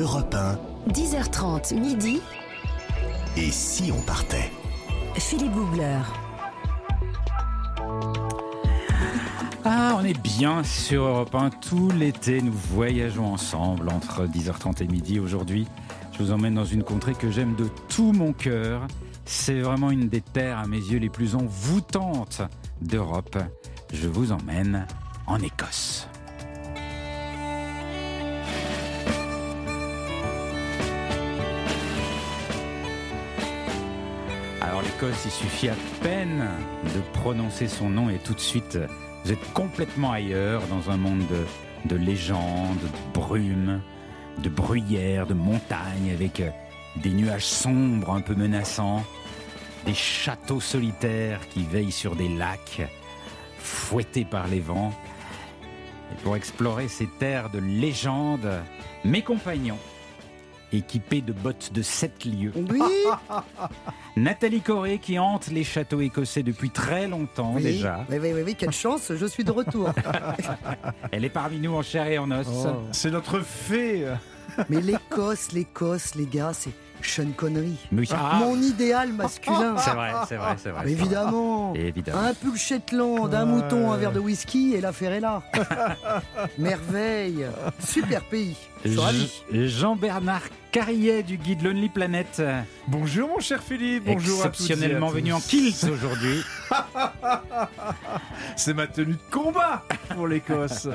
Europe 1. 10h30 midi. Et si on partait? Philippe Googler. Ah, on est bien sur Europe 1. Tout l'été, nous voyageons ensemble entre 10h30 et midi. Aujourd'hui, je vous emmène dans une contrée que j'aime de tout mon cœur. C'est vraiment une des terres, à mes yeux, les plus envoûtantes d'Europe. Je vous emmène en Écosse. Il suffit à peine de prononcer son nom et tout de suite, vous êtes complètement ailleurs, dans un monde de, de légendes, de brumes, de bruyères, de montagnes, avec euh, des nuages sombres un peu menaçants, des châteaux solitaires qui veillent sur des lacs, fouettés par les vents. Et pour explorer ces terres de légende, mes compagnons, équipés de bottes de 7 lieues, Oui, Nathalie Corée qui hante les châteaux écossais depuis très longtemps oui, déjà. oui, oui, oui, oui, quelle chance, je suis de retour. Elle est parmi nous en chair et en os. Oh. C'est notre fée. Mais l'Écosse, l'Écosse, les gars, c'est Sean Connery. Oui, ah, Mon idéal masculin. c'est vrai, c'est vrai, c'est vrai. Évidemment. Évidemment. Un pull Shetland, un mouton, un verre de whisky et l'affaire est là. Merveille. Super pays. Je Jean-Bernard Carrier du guide Lonely Planet, Bonjour mon cher Philippe, bonjour à toutes et à exceptionnellement tous. venu en kilt aujourd'hui. C'est ma tenue de combat pour l'Écosse.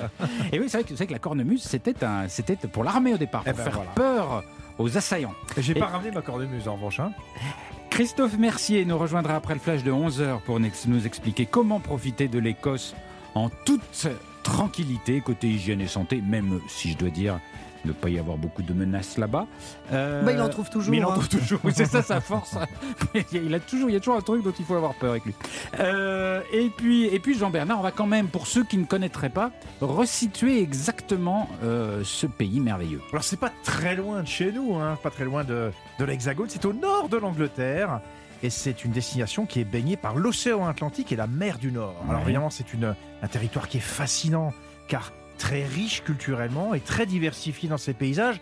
Et oui, c'est vrai que, que la cornemuse, c'était un, c'était pour l'armée au départ, pour Eh ben faire voilà. peur aux assaillants. J'ai Et- pas ramené ma cornemuse en revanche. hein. Christophe Mercier nous rejoindra après le flash de 11h pour nous expliquer comment profiter de l'Écosse en toute tranquillité, côté hygiène et santé, même si je dois dire ne pas y avoir beaucoup de menaces là-bas. Euh, Bah, il en trouve toujours, Mais il en hein. trouve toujours, oui, c'est ça sa force. Il, a toujours, il y a toujours un truc dont il faut avoir peur avec lui. Euh, et puis, et puis Jean-Bernard, on va quand même, pour ceux qui ne connaîtraient pas, resituer exactement euh, ce pays merveilleux. Alors c'est pas très loin de chez nous, hein, pas très loin de, de l'Hexagone, c'est au nord de l'Angleterre. Et c'est une destination qui est baignée par l'océan Atlantique et la mer du Nord. Alors évidemment, c'est une- un territoire qui est fascinant, car très riche culturellement et très diversifié dans ses paysages,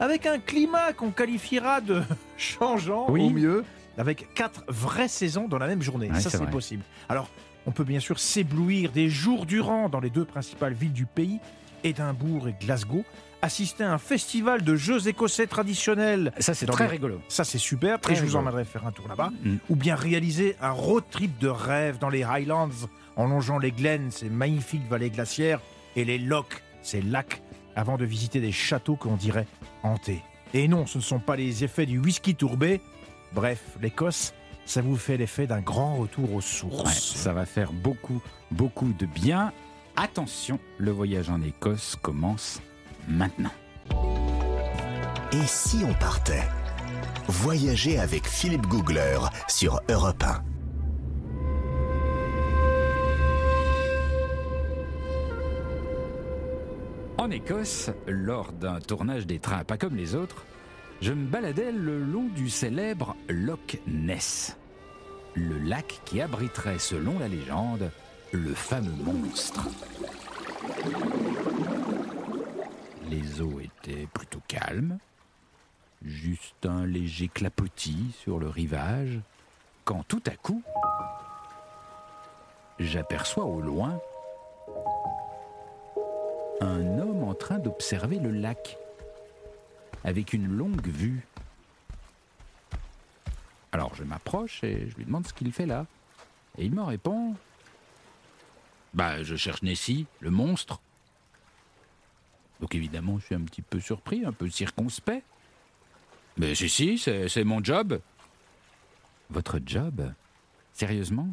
avec un climat qu'on qualifiera de changeant Oui. au mieux, avec quatre vraies saisons dans la même journée. Ouais, Ça, c'est possible. Alors, on peut bien sûr s'éblouir des jours durant dans les deux principales villes du pays, Édimbourg et Glasgow, assister à un festival de jeux écossais traditionnels. Ça, c'est très les- rigolo. Ça, c'est super. Très et je vous emmènerai faire un tour là-bas. Mm. Ou bien réaliser un road trip de rêve dans les Highlands, en longeant les Glens, ces magnifiques vallées glaciaires, et les Lochs, ces lacs, avant de visiter des châteaux qu'on dirait hantés. Et non, ce ne sont pas les effets du whisky tourbé. Bref, l'Écosse, ça vous fait l'effet d'un grand retour aux sources. Ouais, ça va faire beaucoup, beaucoup de bien. Attention, le voyage en Écosse commence maintenant. Et si on partait? Voyager avec Philippe Googler sur Europe 1. En Écosse, lors d'un tournage des trains pas comme les autres, je me baladais le long du célèbre Loch Ness, le lac qui abriterait, selon la légende, le fameux monstre. Les eaux étaient plutôt calmes, juste un léger clapotis sur le rivage, quand tout à coup, j'aperçois au loin un homme en train d'observer le lac avec une longue vue. Alors je m'approche et je lui demande ce qu'il fait là. Et il me répond Bah, je cherche Nessie, le monstre. Donc évidemment, je suis un petit peu surpris, un peu circonspect. Mais si, si, c'est mon job. Votre job? Sérieusement?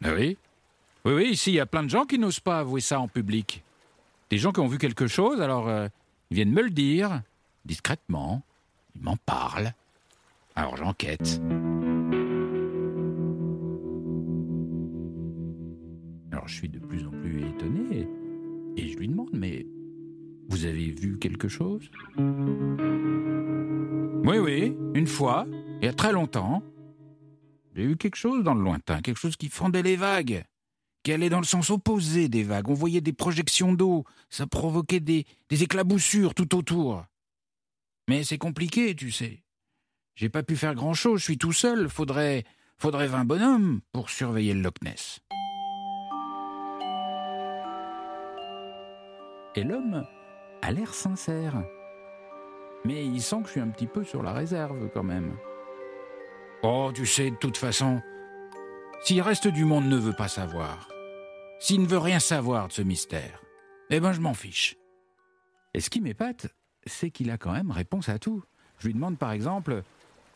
Ben oui. Oui, oui, ici, il y a plein de gens qui n'osent pas avouer ça en public. Des gens qui ont vu quelque chose, alors euh, ils viennent me le dire, discrètement. Ils m'en parlent. Alors j'enquête. Alors je suis de plus en plus étonné et je lui demande, mais vous avez vu quelque chose? Oui, oui, une fois, il y a très longtemps. J'ai vu quelque chose dans le lointain, quelque chose qui fendait les vagues, qui allait dans le sens opposé des vagues. On voyait des projections d'eau, ça provoquait des, éclaboussures tout autour. Mais c'est compliqué, tu sais. J'ai pas pu faire grand-chose, je suis tout seul. Faudrait, faudrait 20 bonhommes pour surveiller le Loch Ness. Et l'homme a l'air sincère. Mais il sent que je suis un petit peu sur la réserve quand même. Oh, tu sais, de toute le reste du monde ne veut pas savoir, s'il ne veut rien savoir de ce mystère, eh ben je m'en fiche. Et ce qui m'épate, c'est qu'il a quand même réponse à tout. Je lui demande par exemple,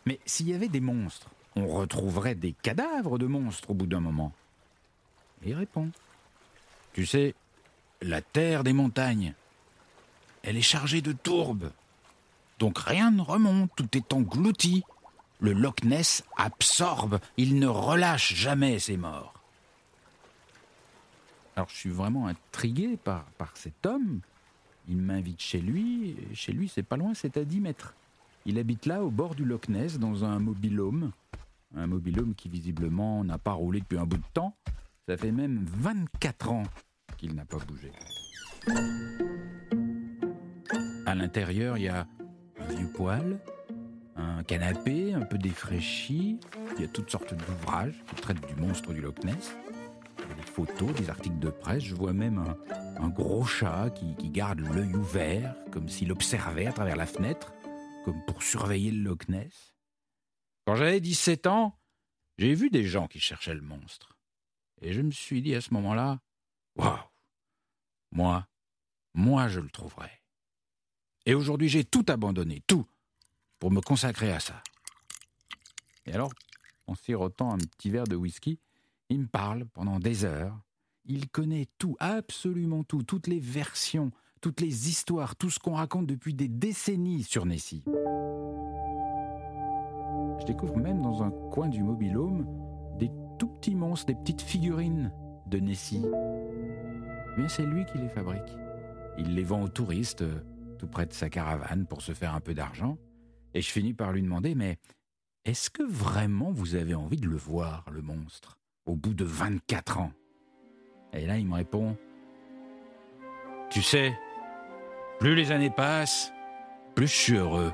mais s'il y avait des monstres, on retrouverait des cadavres de monstres au bout d'un moment? Il répond, tu sais, la terre des montagnes, elle est chargée de tourbes. Donc rien ne remonte, tout est englouti. Le Loch Ness absorbe, il ne relâche jamais ses morts. Alors je suis vraiment intrigué par, par cet homme. Il m'invite chez lui. Chez lui, c'est pas loin, c'est à 10 mètres. Il habite là, au bord du Loch Ness, dans un mobilhome. Un mobilhome qui visiblement n'a pas roulé depuis un bout de temps. Ça fait même 24 ans qu'il n'a pas bougé. À l'intérieur, il y a un vieux poêle, un canapé un peu défraîchi. Il y a toutes sortes d'ouvrages qui traitent du monstre du Loch Ness. Photos, des articles de presse. Je vois même un, un gros chat qui, qui garde l'œil ouvert, comme s'il observait à travers la fenêtre, comme pour surveiller le Loch Ness. Quand j'avais 17 ans, j'ai vu des gens qui cherchaient le monstre. Et je me suis dit à ce moment-là, waouh, moi, moi je le trouverai. Et aujourd'hui, j'ai tout abandonné, tout, pour me consacrer à ça. Et alors, en sirotant un petit verre de whisky, il me parle pendant des heures. Il connaît tout, absolument tout, toutes les versions, toutes les histoires, tout ce qu'on raconte depuis des décennies sur Nessie. Je découvre même dans un coin du mobilhome des tout petits monstres, des petites figurines de Nessie. Mais c'est lui qui les fabrique. Il les vend aux touristes euh, tout près de sa caravane pour se faire un peu d'argent. Et je finis par lui demander, mais est-ce que vraiment vous avez envie de le voir, le monstre, au bout de 24 ans Et là, il me répond, tu sais, plus les années passent, plus je suis heureux.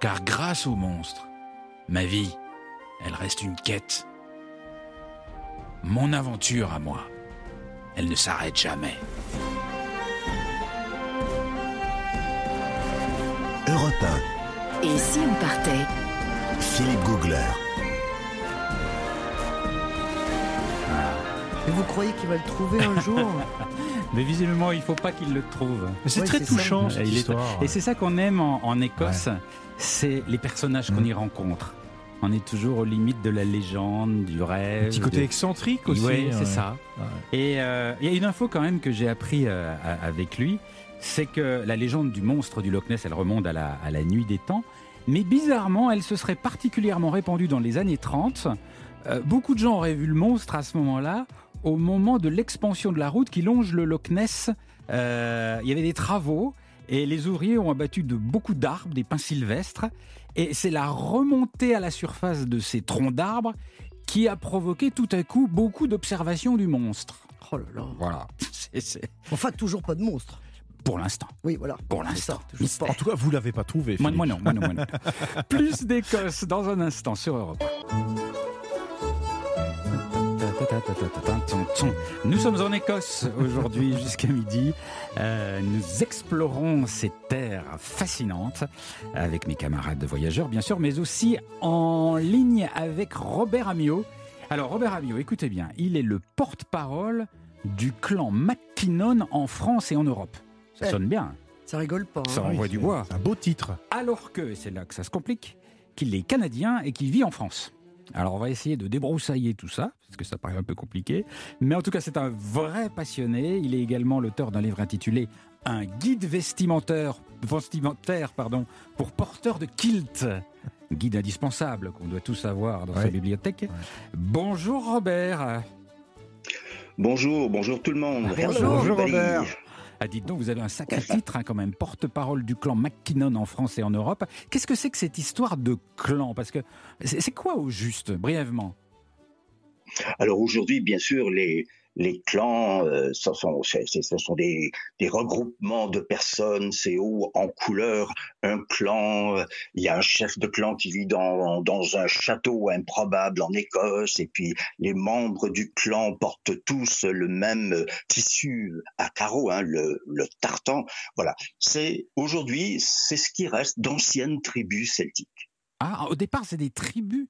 Car grâce au monstre, ma vie, elle reste une quête. Mon aventure à moi, elle ne s'arrête jamais. Europe Et si on partait? 1, Philippe Googler. Et vous croyez qu'il va le trouver un jour Mais visiblement, il faut pas qu'il le trouve. Mais c'est Ouais, très ça. touchant, Et cette il est- histoire. Et c'est ça qu'on aime en, en Écosse, c'est les personnages qu'on y rencontre. On est toujours aux limites de la légende, du rêve. Un petit côté de- excentrique aussi. Oui, c'est ouais. ça. Ouais. Et euh, il y a une info quand même que j'ai appris euh, avec lui, c'est que la légende du monstre du Loch Ness, elle remonte à la, à la nuit des temps. Mais bizarrement, elle se serait particulièrement répandue dans les années 30. Euh, beaucoup de gens auraient vu le monstre à ce moment-là, au moment de l'expansion de la route qui longe le Loch Ness. Euh, il y avait des travaux et les ouvriers ont abattu de beaucoup d'arbres, des pins sylvestres. Et c'est la remontée à la surface de ces troncs d'arbres qui a provoqué tout à coup beaucoup d'observations du monstre. Oh là là. Voilà, c'est c'est- Enfin, toujours pas de monstre. pour l'instant. Oui, voilà. Pour l'instant. ça. En tout cas, vous l'avez pas trouvé. Moi, non, moi non, moi non. Plus d'Écosse dans un instant sur Europe. Nous sommes en Écosse aujourd'hui jusqu'à midi. Nous explorons ces terres fascinantes avec mes camarades de voyageurs, bien sûr, mais aussi en ligne avec Robert Amiot. Alors, Robert Amiot, écoutez bien, il est le porte-parole du clan McKinnon en France et en Europe. Ça sonne bien. Ça rigole pas. Ça envoie du bois. Un beau titre. Alors que, c'est là que ça se complique, qu'il est canadien et qu'il vit en France. Alors on va essayer de débroussailler tout ça, parce que ça paraît un peu compliqué. Mais en tout cas, c'est un vrai passionné. Il est également l'auteur d'un livre intitulé Un guide vestimentaire, vestimentaire pardon, pour porteurs de kilt. Guide indispensable qu'on doit tous avoir dans sa Ouais. bibliothèque. Bonjour Robert. Bonjour, bonjour tout le monde. Bonjour. Hello, Bonjour. Robert. Ah, dites donc, vous avez un sacré titre hein, quand même, porte-parole du clan McKinnon en France et en Europe. Qu'est-ce que c'est que cette histoire de clan? Parce que c'est c'est quoi au juste, brièvement? Alors aujourd'hui, bien sûr, les, les clans, euh, ce sont, des, regroupements de personnes, c'est haut en couleur, un clan, euh, il y a un chef de clan qui vit dans, un château improbable en Écosse, et puis les membres du clan portent tous le même tissu à carreaux, hein, le, le tartan. Voilà, c'est aujourd'hui, c'est ce qui reste d'anciennes tribus celtiques. Ah, au départ, c'est des tribus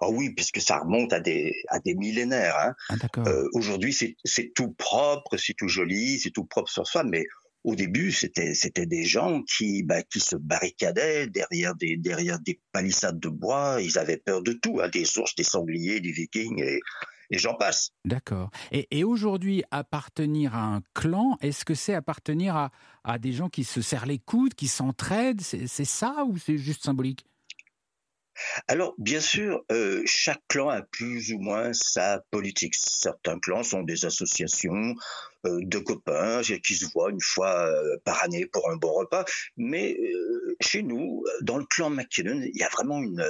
Oh oui, puisque ça remonte à des, à des millénaires. Hein. Ah, euh, Aujourd'hui, c'est tout propre, c'est tout joli, c'est tout propre sur soi, mais au début, c'était c'était des gens qui bah, qui se barricadaient derrière des derrière des palissades de bois. Ils avaient peur de tout, hein, des ours, des sangliers, des vikings et, et j'en passe. D'accord. Et, et aujourd'hui, appartenir à un clan, est-ce que c'est appartenir à, à des gens qui se serrent les coudes, qui s'entraident? C'est ça ou c'est juste symbolique? Alors, bien sûr, euh, chaque clan a plus ou moins sa politique. Certains clans sont des associations euh, de copains qui se voient une fois euh, par année pour un bon repas. Mais chez nous, dans le clan McKinnon, il y a vraiment une,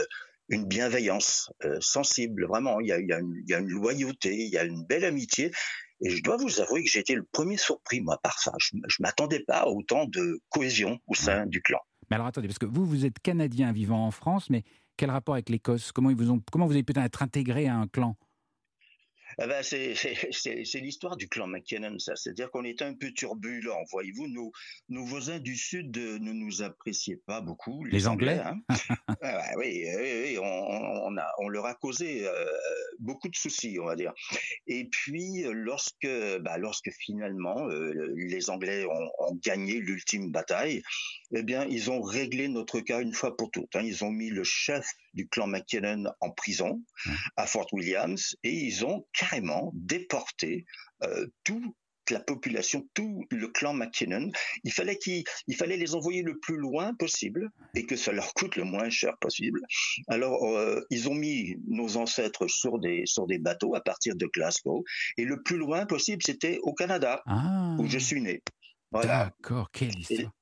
une bienveillance sensible. Vraiment, il y, a, il, y a une, il y, a, une, loyauté, il y a une belle amitié. Et je dois vous avouer que j'ai été le premier surpris, moi, par ça. Je ne m'attendais pas à autant de cohésion au sein du clan. Mais alors attendez, parce que vous, vous êtes Canadien vivant en France, mais quel rapport avec l'Écosse? Comment, vous avez pu être intégré à un clan? Ah ben c'est l'histoire du clan McKinnon, ça. C'est-à-dire qu'on était un peu turbulent. Voyez-vous, nos, nos voisins du Sud ne nous appréciaient pas beaucoup. Les, Anglais, hein. ah oui, oui, on, a, on leur a causé euh, beaucoup de soucis, on va dire. Et puis, lorsque, bah, lorsque finalement euh, les Anglais ont, ont gagné l'ultime bataille, eh bien, ils ont réglé notre cas une fois pour toutes. Hein. Ils ont mis le chef du clan McKinnon en prison à Fort Williams et ils ont carrément déporté euh, toute la population, tout le clan McKinnon. Il fallait qu'ils, il fallait les envoyer le plus loin possible et que ça leur coûte le moins cher possible. Alors, euh, ils ont mis nos ancêtres sur des sur des bateaux à partir de Glasgow et le plus loin possible, c'était au Canada ah. où je suis né. D'accord, quelle histoire.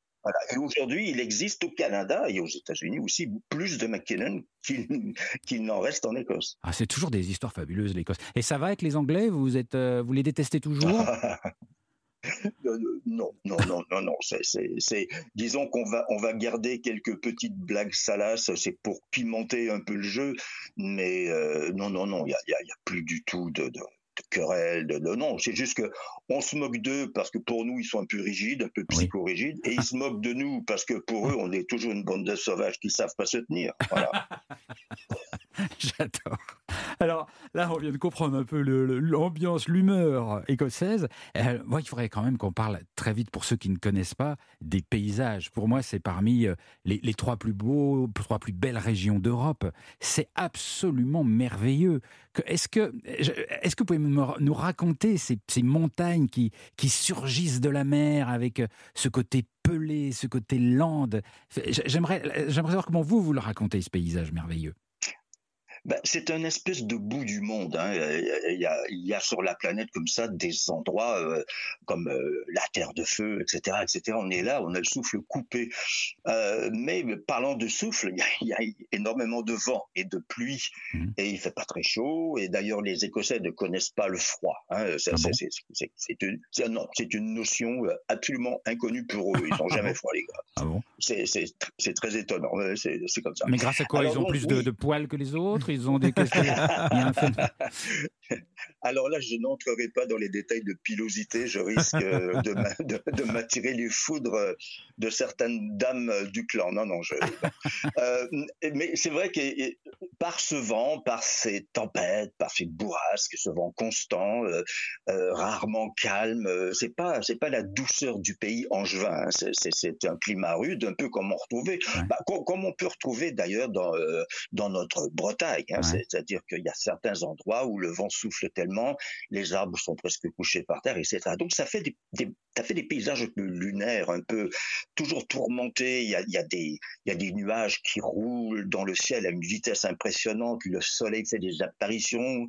Et aujourd'hui, il existe au Canada et aux États-Unis aussi plus de McKinnon qu'il n'en reste en Écosse. Ah, c'est toujours des histoires fabuleuses, l'Écosse. Et ça va avec les Anglais? Vous, êtes, euh, vous les détestez toujours? Non, non, non, non, non. C'est, disons qu'on va, on va garder quelques petites blagues salaces. C'est pour pimenter un peu le jeu, mais euh, non, non, non. Il y a, plus du tout de, de querelle, de, non, c'est juste que on se moque d'eux parce que pour nous ils sont un peu rigides, un peu psycho-rigides, et ils se moquent de nous parce que pour eux on est toujours une bande de sauvages qui savent pas se tenir. Voilà. J'adore. Alors là, on vient de comprendre un peu l'ambiance, l'humeur écossaise. Euh, moi, il faudrait quand même qu'on parle très vite, pour ceux qui ne connaissent pas, des paysages. Pour moi, c'est parmi euh, les, trois plus beaux, trois plus belles régions d'Europe. C'est absolument merveilleux. Est-ce que, est-ce que vous pouvez nous raconter ces, montagnes qui, qui surgissent de la mer avec euh, ce côté pelé, ce côté lande? J'aimerais savoir comment vous, vous le racontez, ce paysage merveilleux. Ben, c'est un espèce de bout du monde. Hein. Il, y a, il, y a, sur la planète comme ça des endroits euh, comme euh, la Terre de Feu, etc., etc. On est là, on a le souffle coupé. Euh, mais parlant de souffle, il y, a, énormément de vent et de pluie mmh. et il fait pas très chaud. Et d'ailleurs, les Écossais ne connaissent pas le froid. Hein. C'est une, non, c'est une notion absolument inconnue pour eux. Ils n'ont jamais froid, les gars. Ah bon? C'est très étonnant. C'est comme ça. Mais grâce à quoi? Ils ont plus de, de poils que les autres? Ils ont des questions. Alors là, je n'entrerai pas dans les détails de pilosité. Je risque euh, de, m'attirer les foudres de certaines dames du clan. Non, non. Je, euh, mais c'est vrai que par ce vent, par ces tempêtes, par ces bourrasques, ce vent constant, euh, rarement calme, c'est pas c'est pas la douceur du pays angevin. Hein. C'est un climat rude, un peu comme on retrouvait, bah, comme on peut retrouver d'ailleurs dans dans notre Bretagne. Hein. C'est-à-dire qu'il y a certains endroits où le vent souffle tellement, les arbres sont presque couchés par terre, etc. Donc ça fait des, ça fait des paysages un peu lunaires, un peu toujours tourmentés. Il y a, il y a, des, il y a des nuages qui roulent dans le ciel à une vitesse impressionnante. Le soleil fait des apparitions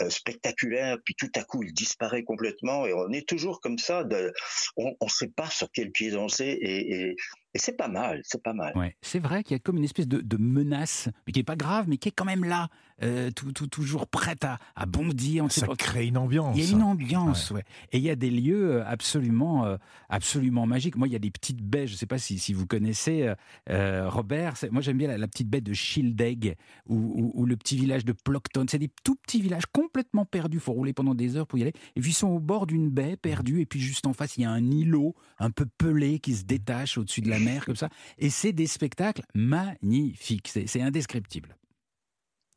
euh, spectaculaires, puis tout à coup il disparaît complètement. Et on est toujours comme ça. De, on ne sait pas sur quel pied danser. Et, et, Et c'est pas mal, c'est pas mal. Ouais. C'est vrai qu'il y a comme une espèce de, de menace, mais qui est pas grave, mais qui est quand même là, euh, tout, tout- toujours prête à, à bondir. Ça pas- crée une ambiance. Il y a une ambiance, ouais. Et il y a des lieux euh, absolument, euh, absolument magiques. Moi, il y a des petites baies. Je ne sais pas si, si vous connaissez euh, Robert. Moi, j'aime bien la, la petite baie de Schildegg ou, ou- ou le petit village de Plockton. C'est des tout petits villages complètement perdus. Il faut rouler pendant des heures pour y aller. Et puis ils sont au bord d'une baie perdue. Et puis juste en face, il y a un îlot un peu pelé qui se détache au-dessus de la mer comme ça. Et c'est des spectacles magnifiques. C'est indescriptible.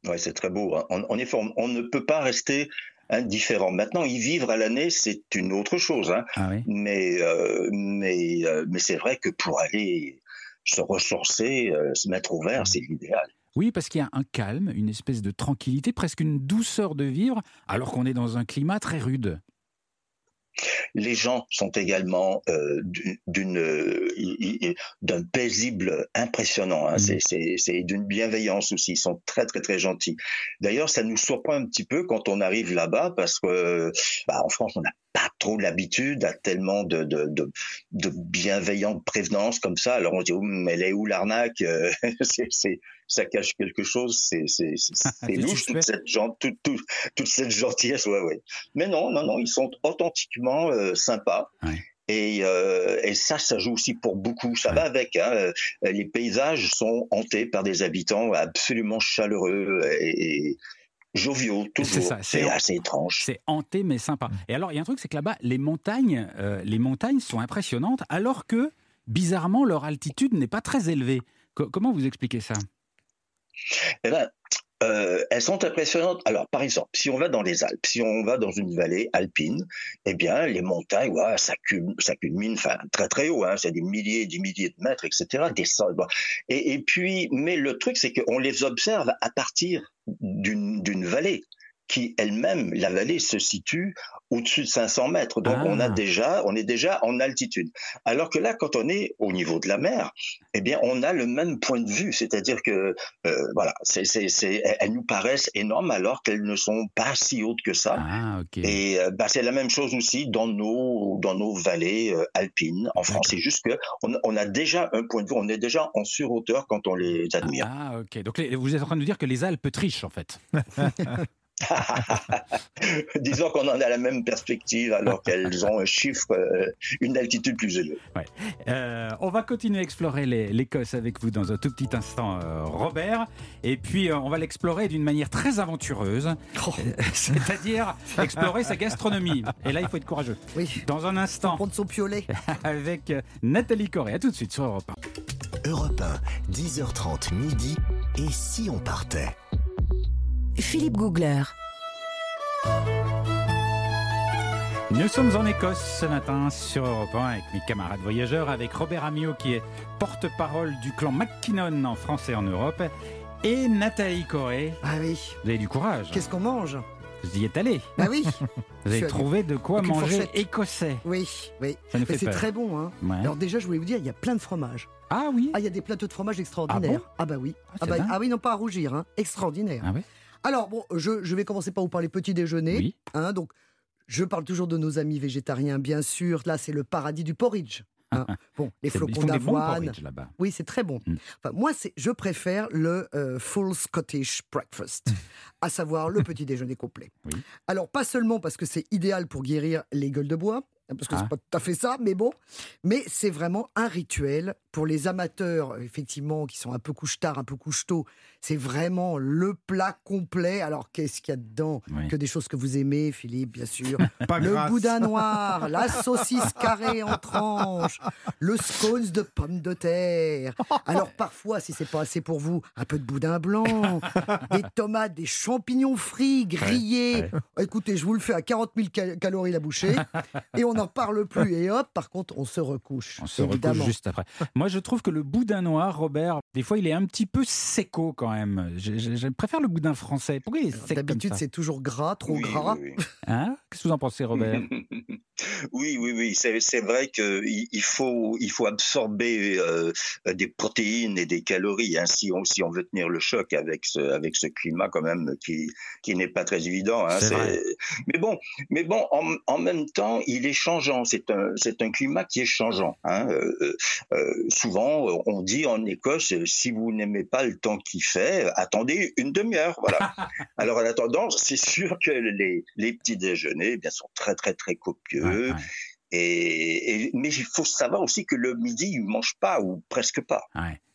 Ouais, c'est très beau. hein. En, en effet, on, on ne peut pas rester indifférent. Maintenant, y vivre à l'année, c'est une autre chose. hein. Ah oui. Mais, euh, mais, euh, mais c'est vrai que pour aller se ressourcer, euh, se mettre au vert, c'est l'idéal. Oui, parce qu'il y a un calme, une espèce de tranquillité, presque une douceur de vivre, alors qu'on est dans un climat très rude. Les gens sont également euh, d'une- euh, d'un paisible impressionnant. hein. Mhm. C'est- d'une bienveillance aussi. Ils sont très très très gentils. D'ailleurs, ça nous surprend un petit peu quand on arrive là-bas parce que bah, en France, on n'a pas trop l'habitude à tellement de, de, de, de bienveillante prévenance comme ça. Alors on se dit, mais elle est où l'arnaque Euh, C'est- c'est- Ça cache quelque chose. C'est c'est- c'est- c'est C'est louche toute cette, toute, toute, toute cette gentillesse. Ouais, ouais. Mais non, non, non, ils sont authentiquement euh, sympas. Ouais. Et, euh, et ça, ça joue aussi pour beaucoup. Ça Ouais. va avec. Hein. Euh, Les paysages sont hantés par des habitants absolument chaleureux et, et joviaux, toujours. ça, c'est- assez étrange. C'est hanté mais sympa. Et alors, il y a un truc, c'est que là-bas, les montagnes, euh, les montagnes sont impressionnantes, alors que, bizarrement, leur altitude n'est pas très élevée. Co- comment vous expliquez ça? Eh ben, euh, elles sont impressionnantes. Alors, par exemple, si on va dans les Alpes, si on va dans une vallée alpine, eh bien, les montagnes, ouais, ça, culmine, ça culmine enfin, très très haut, hein, c'est des milliers et des milliers de mètres, etc. Des sols, bon. et, et puis, mais le truc, c'est qu'on les observe à partir d'une d'une vallée qui elle-même, la vallée se situe au-dessus de 500 mètres. Donc Ah. on a déjà, on est déjà en altitude. Alors que là, quand on est au niveau de la mer, eh bien, on a le même point de vue, c'est-à-dire que euh, voilà, c'est, c'est, c'est, elles nous paraissent énormes alors qu'elles ne sont pas si hautes que ça. Ah. Et euh, bah, c'est la même chose aussi dans nos dans nos vallées euh, alpines en France. C'est juste que on, on a déjà un point de vue, on est déjà en surhauteur quand on les admire. Ah, ok. Donc, les- vous êtes en train de nous dire que les Alpes trichent, en fait. Disons qu'on en a la même perspective alors qu'elles ont un chiffre, euh, une altitude plus élevée. Euh, on va continuer à explorer l'Écosse avec vous dans un tout petit instant, euh, Robert. Et puis, euh, on va l'explorer d'une manière très aventureuse, Oh, c'est-à-dire explorer sa gastronomie. Et là, il faut être courageux. oui. Dans un instant, Prendre son piolet. avec Nathalie Corée. À tout de suite sur Europe 1. Europe 1, 10h30 midi. Et si on partait? Philippe Googler. Nous sommes en Écosse ce matin sur Europe 1 avec mes camarades voyageurs, avec Robert Amiot qui est porte-parole du clan McKinnon en France et en Europe, et Nathalie Corée. Ah oui. Vous avez du courage. Qu'est-ce qu'on mange? Vous y êtes allé. Bah oui. Vous avez trouvé de quoi manger fourchette. écossais. Oui, oui. Ça nous fait c'est très bon. Hein. Ouais. Alors déjà, je voulais vous dire, il y a plein de fromages. Ah oui. Ah, il y a des plateaux de fromage extraordinaires. Ah, bah oui. Ah, Ah, bah, ah oui, non pas à rougir. Hein. Extraordinaire. Ah ouais? Alors bon, je, je vais commencer par vous parler petit déjeuner. Oui. Hein, donc, je parle toujours de nos amis végétariens, bien sûr. Là, c'est le paradis du porridge. hein. Bon, les C'est- ils flocons d'avoine. Oui, c'est très bon. Mm. Enfin, moi, c'est, je préfère le euh, full Scottish breakfast, à savoir le petit déjeuner complet. Oui. Alors, pas seulement parce que c'est idéal pour guérir les gueules de bois, parce que Ah. c'est pas tout à fait ça, mais bon, mais c'est vraiment un rituel pour les amateurs, effectivement, qui sont un peu couche-tard, un peu couche-tôt. C'est vraiment le plat complet. Alors, qu'est-ce qu'il y a dedans Oui. Que des choses que vous aimez, Philippe, bien sûr. Pas Le grâce. boudin noir, la saucisse carrée en tranches, le scones de pommes de terre. Alors parfois, si c'est pas assez pour vous, un peu de boudin blanc, des tomates, des champignons frits, grillés. Écoutez, je vous le fais à 40 000 cal- calories la bouchée, et on n'en parle plus. Et hop, par contre, on se recouche. On se évidemment. recouche juste après. Moi, je trouve que le boudin noir, Robert, des fois, il est un petit peu séco quand même. Je, je- je préfère le boudin français. Pourquoi il est sec D'habitude, c'est toujours gras, trop Oui, gras. oui, Hein? Qu'est-ce que vous en pensez, Robert? Oui. Oui, oui, c'est vrai qu'il il faut, il faut absorber euh, des protéines et des calories hein, si, on, si on veut tenir le choc avec ce, avec ce climat quand même qui, qui n'est pas très évident. Hein, mais bon, mais bon en, en, même temps, il est changeant. C'est un, c'est un climat qui est changeant. Hein. Euh, euh, souvent, on dit en Écosse, si vous n'aimez pas le temps qu'il fait, attendez une demi-heure. Voilà. Alors en attendant, c'est sûr que les, les petits déjeuners eh bien, sont très, très, très copieux. Et, mais il faut savoir aussi que le midi, ils ne mangent pas ou presque pas.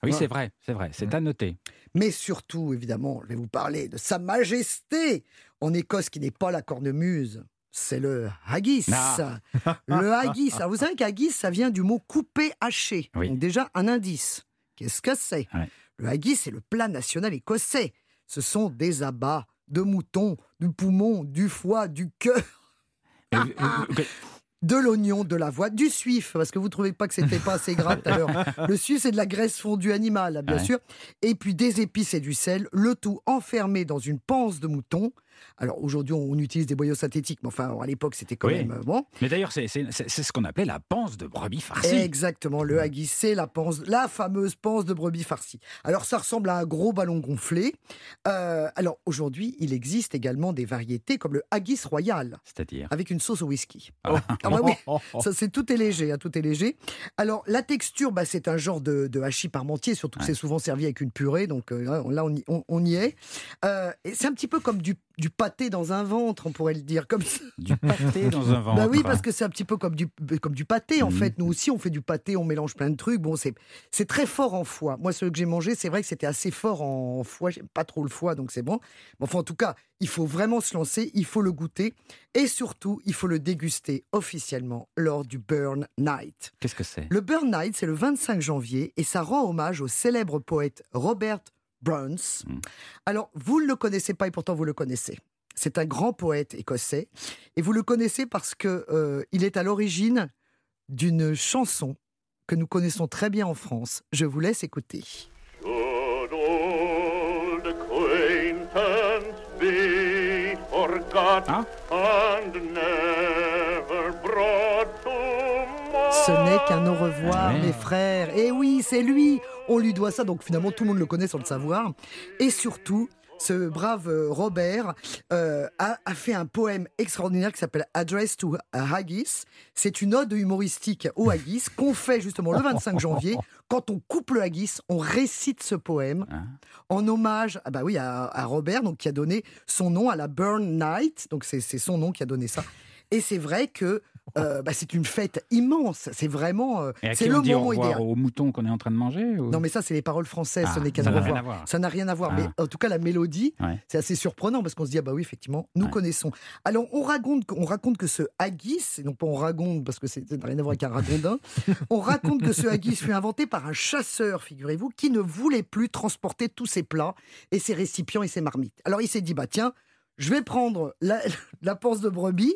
Oui, c'est vrai, c'est vrai, c'est à noter. Mais surtout, évidemment, je vais vous parler de Sa Majesté en Écosse, qui n'est pas la cornemuse. C'est le haggis. Ah. le haggis. Alors vous savez qu'haggis, ça vient du mot couper, haché. Donc déjà, un indice. Qu'est-ce que c'est? Le haggis, c'est le plat national écossais. Ce sont des abats de moutons, du poumon, du foie, du cœur de l'oignon, de la voix, du suif, parce que vous ne trouvez pas que c'était pas assez gras tout à l'heure. Le suif, c'est de la graisse fondue animale, bien sûr. Et puis des épices et du sel, le tout enfermé dans une panse de mouton alors aujourd'hui, on utilise des boyaux synthétiques, mais enfin, à l'époque, c'était quand même euh, bon. Mais d'ailleurs, c'est ce qu'on appelait la panse de brebis farcie. Exactement, le haggis, c'est la panse, la fameuse panse de brebis farcie. Alors ça ressemble à un gros ballon gonflé. Euh, alors aujourd'hui, il existe également des variétés comme le haggis royal. C'est-à-dire Avec une sauce au whisky. Ah, ah bah oui, ça c'est tout est léger, hein, tout est léger. Alors la texture, bah, c'est un genre de, de hachis parmentier, surtout que c'est souvent servi avec une purée, donc euh, là on y, on y est. c'est un petit peu comme du du pâté dans un ventre, on pourrait le dire comme ça. Du pâté dans un ventre. Bah oui, parce que c'est un petit peu comme du, comme du pâté, en mmh. fait. Nous aussi, on fait du pâté, on mélange plein de trucs. Bon, c'est très fort en foie. Moi, ce que j'ai mangé, c'est vrai que c'était assez fort en foie. J'aime pas trop le foie, donc c'est bon. Mais enfin, en tout cas, il faut vraiment se lancer, il faut le goûter. Et surtout, il faut le déguster officiellement lors du Burn Night. Qu'est-ce que c'est? Le Burn Night, c'est le 25 janvier et ça rend hommage au célèbre poète Robert Burns. Hmm. Alors, vous ne le connaissez pas et pourtant vous le connaissez. C'est un grand poète écossais et vous le connaissez parce que euh, il est à l'origine d'une chanson que nous connaissons très bien en France. Je vous laisse écouter. Hein? Ce n'est qu'un au revoir, mes frères. Et oui, c'est lui. On lui doit ça, donc finalement tout le monde le connaît sans le savoir. Et surtout, ce brave euh, Robert euh, a, fait un poème extraordinaire qui s'appelle Address to Haggis. C'est une ode humoristique au haggis qu'on fait justement le 25 janvier. Quand on coupe le haggis, on récite ce poème ah. en hommage ah bah oui, à, à, Robert, donc, qui a donné son nom à la Burn Night. Donc c'est son nom qui a donné ça. Et c'est vrai que euh, bah, c'est une fête immense. C'est vraiment. Euh, c'est le moment idéal. Au mouton qu'on est en train de manger Non, mais ça, c'est les paroles françaises. ce ah, n'est qu'à revoir. Ça n'a rien à voir. Mais ah. en tout cas, la mélodie, c'est assez surprenant parce qu'on se dit ah bah oui, effectivement, nous connaissons. Alors, on raconte, on raconte que ce haggis, et non pas on raconte parce que ça n'a rien à voir avec un ragondin, on raconte que ce haggis fut inventé par un chasseur, figurez-vous, qui ne voulait plus transporter tous ses plats et ses récipients et ses marmites. Alors, il s'est dit bah tiens, je vais prendre la, la panse de brebis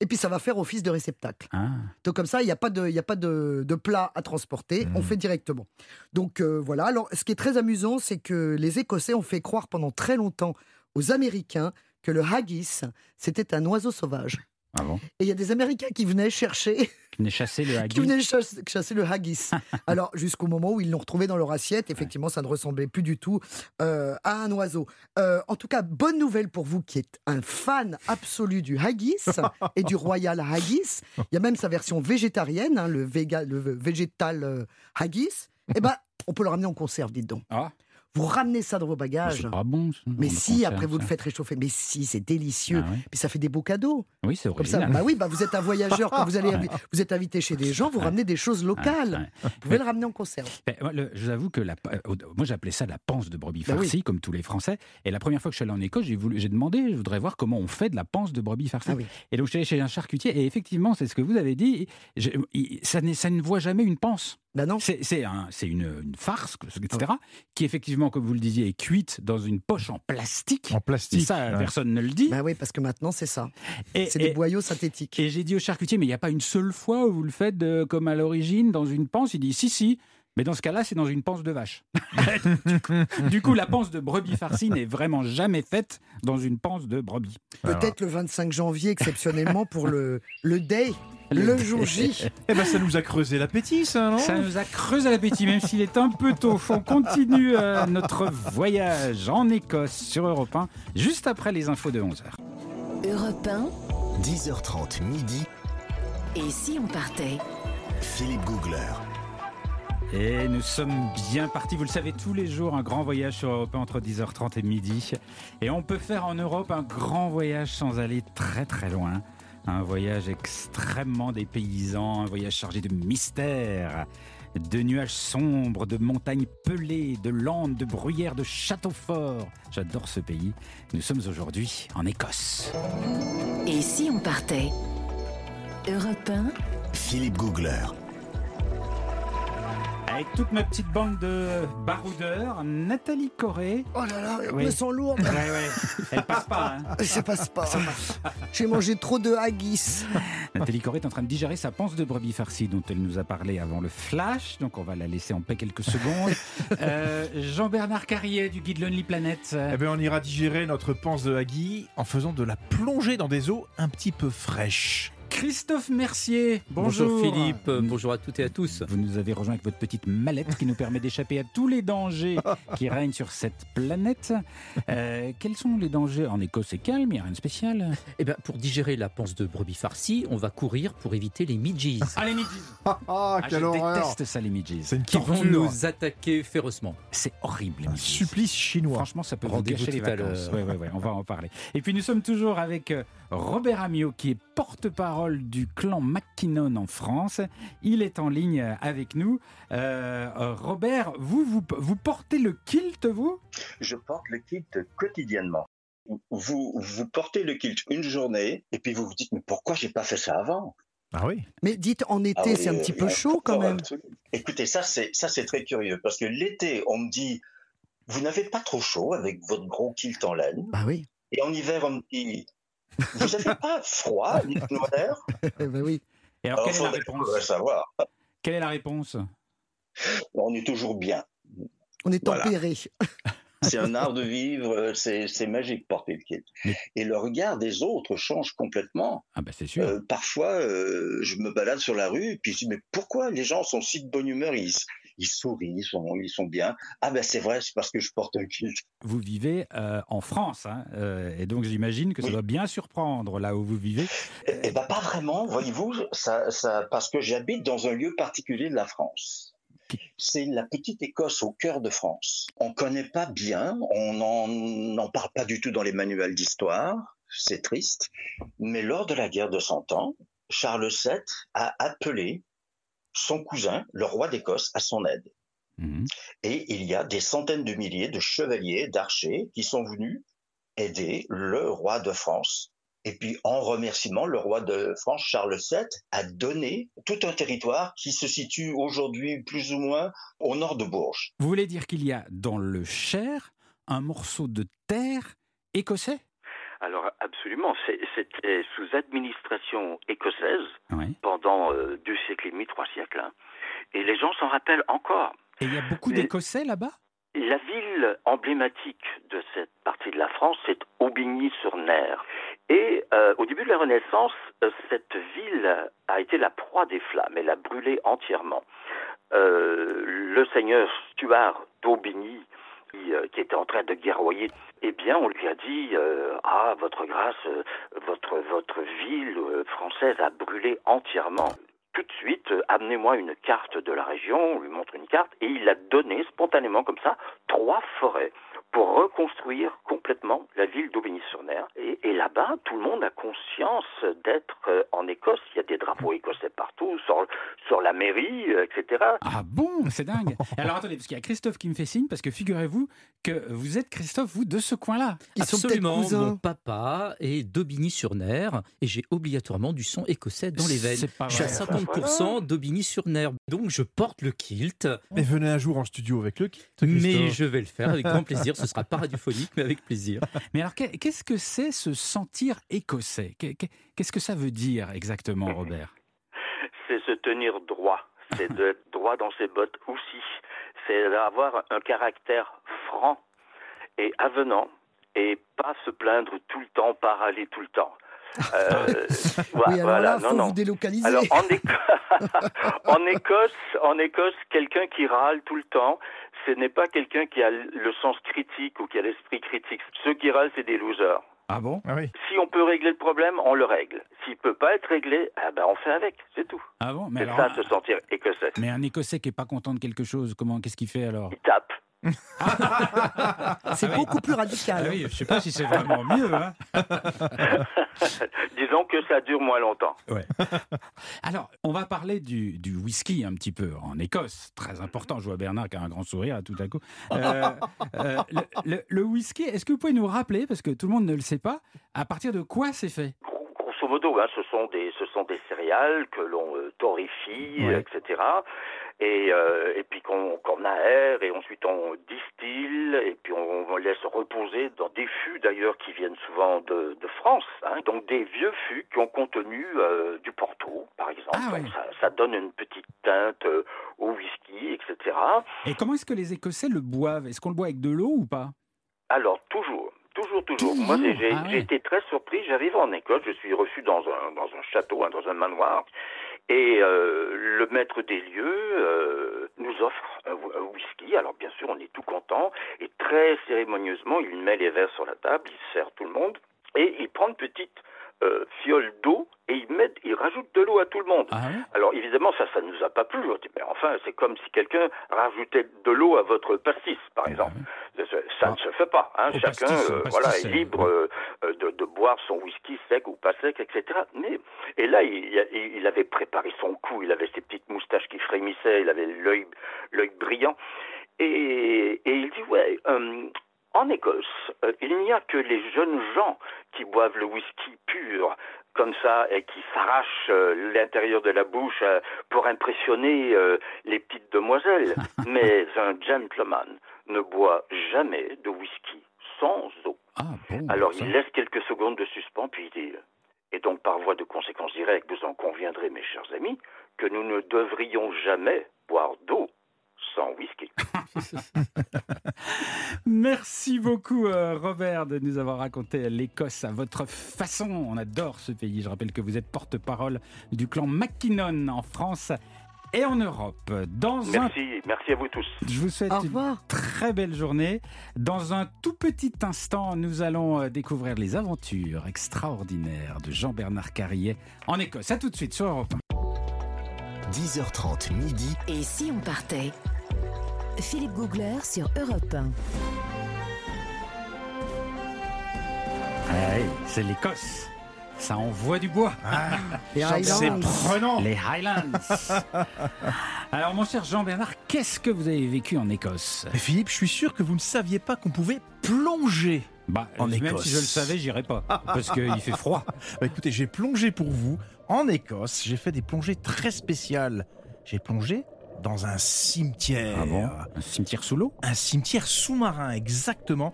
et puis ça va faire office de réceptacle. Ah. Donc comme ça, il n'y a pas de, a pas de, plat à transporter, on mmh. fait directement. Donc euh, voilà, alors ce qui est très amusant, c'est que les Écossais ont fait croire pendant très longtemps aux Américains que le haggis, c'était un oiseau sauvage. Ah et il y a des Américains qui venaient chercher. Qui venaient chasser le haggis. qui venaient chasser, le haggis. Alors, jusqu'au moment où ils l'ont retrouvé dans leur assiette, effectivement, ça ne ressemblait plus du tout euh, à un oiseau. Euh, en tout cas, bonne nouvelle pour vous qui êtes un fan absolu du haggis et du royal haggis. Il y a même sa version végétarienne, hein, le, le végétal euh, haggis. Eh ben, on peut le ramener en conserve, dites donc. Ah. Vous ramenez ça dans vos bagages. C'est pas bon. Mais si, après vous le faites réchauffer. Mais si, c'est délicieux. Ah Puis ça fait des beaux cadeaux. Oui, c'est Comme ça. Bah oui, bah vous êtes un voyageur. quand vous allez, vous êtes invité chez des gens, vous ramenez des choses locales. Vous pouvez le ramener en conserve. je vous avoue que la, euh, moi j'appelais ça la panse de brebis bah farcie, comme tous les Français. Et la première fois que je suis allé en Écosse, j'ai j'ai demandé, je voudrais voir comment on fait de la panse de brebis farcie. Ah et donc je suis allé chez un charcutier. Et effectivement, c'est ce que vous avez dit. ça, ça ne voit jamais une panse. Ben non. C'est un, une, une, farce, etc., qui effectivement, comme vous le disiez, est cuite dans une poche en plastique. En plastique. ça, personne ne le dit. Ben oui, parce que maintenant, c'est ça. C'est des boyaux synthétiques. Et j'ai dit au charcutier, mais il n'y a pas une seule fois où vous le faites comme à l'origine, dans une panse? Il dit, si, si. Mais dans ce cas-là, c'est dans une panse de vache. du, coup, du coup, la panse de brebis farcie n'est vraiment jamais faite dans une panse de brebis. Peut-être le 25 janvier, exceptionnellement, pour le, le day, le jour J. Eh ben, ça nous a creusé l'appétit, ça, non? Ça nous a creusé l'appétit, même s'il est un peu tôt. On continue euh, notre voyage en Écosse sur Europe 1, juste après les infos de 11h. Europe 1. 10h30 midi, Et si on partait? Philippe Googler. Et nous sommes bien partis, vous le savez, tous les jours, un grand voyage sur Europe 1 entre 10h30 et midi. Et on peut faire en Europe un grand voyage sans aller très très loin. Un voyage extrêmement dépaysant, un voyage chargé de mystères, de nuages sombres, de montagnes pelées, de landes, de bruyères, de châteaux forts. J'adore ce pays. Nous sommes aujourd'hui en Écosse. Et si on partait? Europe 1. Philippe Googler. Avec toute ma petite bande de baroudeurs, Nathalie Corée. Oh là là, je Oui. me sens lourde. Ouais, ouais. Elle passe pas, hein. Ça passe pas. J'ai mangé trop de haggis. Nathalie Corée est en train de digérer sa panse de brebis farcie dont elle nous a parlé avant le flash, donc on va la laisser en paix quelques secondes. Euh, Jean-Bernard Carrier du guide Lonely Planet. Eh ben, on ira digérer notre panse de Hagui en faisant de la plongée dans des eaux un petit peu fraîches. Christophe Mercier, bonjour. Bonjour Philippe, bonjour à toutes et à tous. Vous nous avez rejoint avec votre petite mallette qui nous permet d'échapper à tous les dangers qui règnent sur cette planète. Euh, quels sont les dangers En Écosse, c'est calme, il n'y a rien de spécial. Eh ben, pour digérer la panse de brebis farcie, on va courir pour éviter les midges Ah, les midges Ah, Ah, Je déteste ça, les midges. C'est une qui vont nous attaquer férocement. C'est horrible, les Un supplice chinois. Franchement, ça peut vous gâcher les vacances. Ouais, ouais, ouais, on va en parler. Et puis nous sommes toujours avec euh, Robert Amiot, qui est porte-parole du clan McKinnon en France. Il est en ligne avec nous. Euh, Robert, vous, vous, vous portez le kilt, vous? Je porte le kilt quotidiennement. Vous, vous portez le kilt une journée et puis vous vous dites mais pourquoi j'ai pas fait ça avant? Ah oui Mais dites, en été, Ah oui, c'est un petit peu chaud quand confort même. Écoutez, ça c'est ça c'est très curieux parce que l'été on me dit vous n'avez pas trop chaud avec votre gros kilt en laine Bah oui. et en hiver on me dit vous n'avez pas froid Nick Noir bah oui. Et alors, Alors quelle est la réponse? savoir. Quelle est la réponse? On est toujours bien. On est Voilà. tempéré. C'est un art de vivre, c'est magique porter le kilt. Et le regard des autres change complètement. Ah bah c'est sûr. Euh, parfois, euh, je me balade sur la rue et puis je dis mais pourquoi les gens sont si de bonne humeur ils, ils sourient, ils sont, ils sont bien. Ah ben c'est vrai, c'est parce que je porte un kilt. Vous vivez euh, en France, hein, euh, et donc j'imagine que ça Oui. doit bien surprendre là où vous vivez. Eh eh ben pas vraiment, voyez-vous, ça, ça, parce que j'habite dans un lieu particulier de la France. C'est la petite Écosse au cœur de France. On connaît pas bien, on n'en parle pas du tout dans les manuels d'histoire, c'est triste. Mais lors de la guerre de Cent Ans, Charles VII a appelé son cousin, le roi d'Écosse, à son aide. Mhm. Et il y a des centaines de milliers de chevaliers, d'archers qui sont venus aider le roi de France. Et puis, en remerciement, le roi de France, Charles VII, a donné tout un territoire qui se situe aujourd'hui plus ou moins au nord de Bourges. Vous voulez dire qu'il y a dans le Cher un morceau de terre écossais? Alors absolument, c'était sous administration écossaise Oui. pendant euh, deux siècles et demi, trois siècles, hein. et les gens s'en rappellent encore. Et il y a beaucoup d'Écossais là-bas? La ville emblématique de cette partie de la France, c'est Aubigny-sur-Ner. Et euh, au début de la Renaissance, euh, cette ville a été la proie des flammes. Elle a brûlé entièrement. Euh, le seigneur Stuart d'Aubigny, qui, euh, qui était en train de guerroyer, eh bien, on lui a dit euh, Ah, votre grâce, euh, votre, votre ville française a brûlé entièrement. Tout de suite, amenez-moi une carte de la région, on lui montre une carte, et il a donné spontanément comme ça trois forêts pour reconstruire complètement la ville d'Aubigny-sur-Ner. Et, et là-bas, tout le monde a conscience d'être euh, en Écosse. Il y a des drapeaux écossais partout, sur, sur la mairie, euh, etc. Ah bon, c'est dingue. Alors attendez, parce qu'il y a Christophe qui me fait signe, parce que figurez-vous que vous êtes Christophe, vous, de ce coin-là. Ils sont peut-être Absolument, mon papa est d'Aubigny-sur-Ner et j'ai obligatoirement du sang écossais dans les veines. C'est pas Je suis à vrai. 50% d'Aubigny-sur-Ner, donc je porte le kilt, Mais venez un jour en studio avec le kilt, mais je vais le faire avec grand plaisir. Ce sera pas radiophonique, mais avec plaisir. Mais alors, qu'est- qu'est-ce que c'est ce sentir écossais? Qu'est- qu'est- Qu'est-ce que ça veut dire exactement, Robert? C'est se tenir droit. c'est d'être droit dans ses bottes aussi. C'est d'avoir un caractère franc et avenant et pas se plaindre tout le temps, pas râler tout le temps. Euh, oui, alors là, faut vous délocaliser. Alors, en, en Écosse, en Écosse, quelqu'un qui râle tout le temps, ce n'est pas quelqu'un qui a le sens critique ou qui a l'esprit critique. Ceux qui râlent, c'est des losers. Ah bon? Ah oui. Si on peut régler le problème, on le règle. S'il peut pas être réglé, eh ben on fait avec, c'est tout. Ah bon? Mais ça, se sentir écossais. Mais un écossais qui est pas content de quelque chose, comment, qu'est-ce qu'il fait alors? Il tape. c'est beaucoup plus radical. Ah oui, je sais pas si c'est vraiment mieux. Hein. Disons que ça dure moins longtemps. Ouais. Alors, on va parler du, du, whisky un petit peu en Écosse, très important. Je vois Bernard qui a un grand sourire tout à coup. Euh, euh, le, le, whisky, est-ce que vous pouvez nous rappeler, parce que tout le monde ne le sait pas, à partir de quoi c'est fait? Grosso modo, hein, ce, sont des, ce sont des céréales que l'on euh, torréfie, etc et, euh, et puis qu'on aère et ensuite on distille et puis on, on, laisse reposer dans des fûts d'ailleurs qui viennent souvent de, de France, hein, donc des vieux fûts qui ont contenu euh, du Porto par exemple, ah donc ça, ça, donne une petite teinte euh, au whisky, etc. Et comment est-ce que les Écossais le boivent? Est-ce qu'on le boit avec de l'eau ou pas? Alors toujours. Toujours, toujours. Moi, j'ai ah été très surpris. J'arrive en Écosse, je suis reçu dans un, dans un château, hein, dans un manoir, et euh, le maître des lieux euh, nous offre un, whisky. Alors bien sûr, on est tout content. Et très cérémonieusement, il met les verres sur la table, il sert tout le monde. Et il prend une petite euh, fiole d'eau et il, met, il rajoute de l'eau à tout le monde. Ah Alors évidemment, ça, ça nous a pas plu. mais enfin, c'est comme si quelqu'un rajoutait de l'eau à votre pastis, par ah exemple. Ça ne se fait pas. Hein. Chacun, euh, voilà, est libre euh, de, de, boire son whisky sec ou pas sec, etc. Mais et là, il, il, avait préparé son coup. Il avait ses petites moustaches qui frémissaient. Il avait l'œil, brillant. Et, et, il dit ouais, en Écosse, euh, il n'y a que les jeunes gens qui boivent le whisky pur comme ça et qui s'arrachent euh, l'intérieur de la bouche euh, pour impressionner les petites demoiselles. Mais un gentleman ne boit jamais de whisky sans eau. Ah, Alors il laisse quelques secondes de suspens puis il dit et donc par voie de conséquence directe, vous en conviendrez mes chers amis que nous ne devrions jamais boire d'eau sans whisky. Merci beaucoup euh, Robert de nous avoir raconté l'Écosse à votre façon. On adore ce pays. Je rappelle que vous êtes porte-parole du clan McKinnon en France et en Europe. Dans merci, merci à vous tous. Je vous souhaite une très belle journée. Dans un tout petit instant, nous allons euh, découvrir les aventures extraordinaires de Jean-Bernard Carrier en Écosse. À tout de suite sur Europe 10h30 midi. Et si on partait? Philippe Googler sur Europe 1. c'est l'Écosse. Ça envoie du bois. Ah, c'est prenant. Les Highlands. Alors, mon cher Jean-Bernard, qu'est-ce que vous avez vécu en Écosse? Philippe, je suis sûr que vous ne saviez pas qu'on pouvait plonger bah, en même Écosse. si je le savais, j'irais pas. Parce qu'il fait froid. Bah, écoutez, j'ai plongé pour vous en Écosse. J'ai fait des plongées très spéciales. J'ai plongé dans un cimetière. Ah bon? Un cimetière sous l'eau? Un cimetière sous-marin, exactement.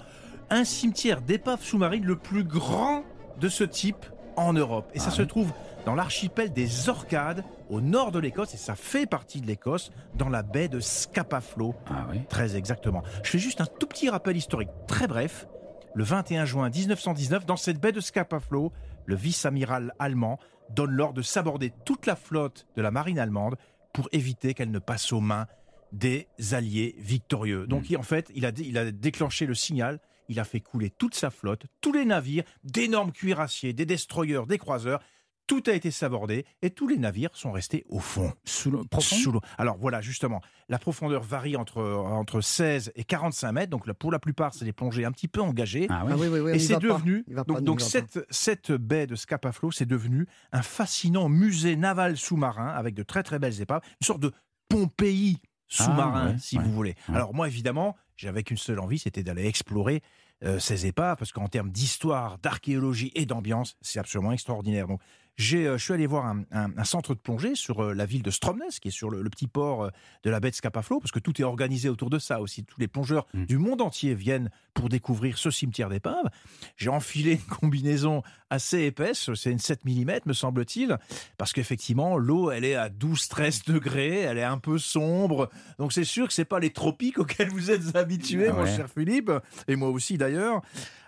Un cimetière d'épave sous-marine le plus grand de ce type en Europe. Et ça ah se trouve dans l'archipel des Orcades, au nord de l'Écosse, et ça fait partie de l'Écosse, dans la baie de Scapaflo. Ah oui Très exactement. Je fais juste un tout petit rappel historique, très bref. Le 21 juin 1919, dans cette baie de Scapaflo, le vice-amiral allemand donne l'ordre de s'aborder toute la flotte de la marine allemande pour éviter qu'elle ne passe aux mains des alliés victorieux. Donc, hmm. en fait, il a, il a déclenché le signal, il a fait couler toute sa flotte, tous les navires, d'énormes cuirassiers, des destroyers, des croiseurs. Tout a été sabordé et tous les navires sont restés au fond. Sous l'eau Alors voilà, justement, la profondeur varie entre, entre 16 et 45 mètres. Donc pour la plupart, c'est des plongées un petit peu engagées. Ah oui. Ah oui, et c'est devenu. donc, donc cette, cette baie de Scapaflo, c'est devenu un fascinant musée naval sous-marin avec de très très belles épaves. Une sorte de Pompéi sous-marin, ah si vous voulez. Alors moi, évidemment, j'avais qu'une seule envie, c'était d'aller explorer euh, ces épaves, parce qu'en termes d'histoire, d'archéologie et d'ambiance, c'est absolument extraordinaire. Je suis allé voir un, un- un centre de plongée sur euh, la ville de Stromness, qui est sur le, le petit port euh, de la baie de Scapaflo, parce que tout est organisé autour de ça aussi. Tous les plongeurs Mm. du monde entier viennent pour découvrir ce cimetière d'épaves. J'ai enfilé une combinaison assez épaisse, c'est une 7 mm me semble-t-il, parce qu'effectivement l'eau elle est à 12-13 degrés, elle est un peu sombre, donc c'est sûr que c'est pas les tropiques auxquels vous êtes habitués, Ah mon cher Philippe, et moi aussi d'ailleurs.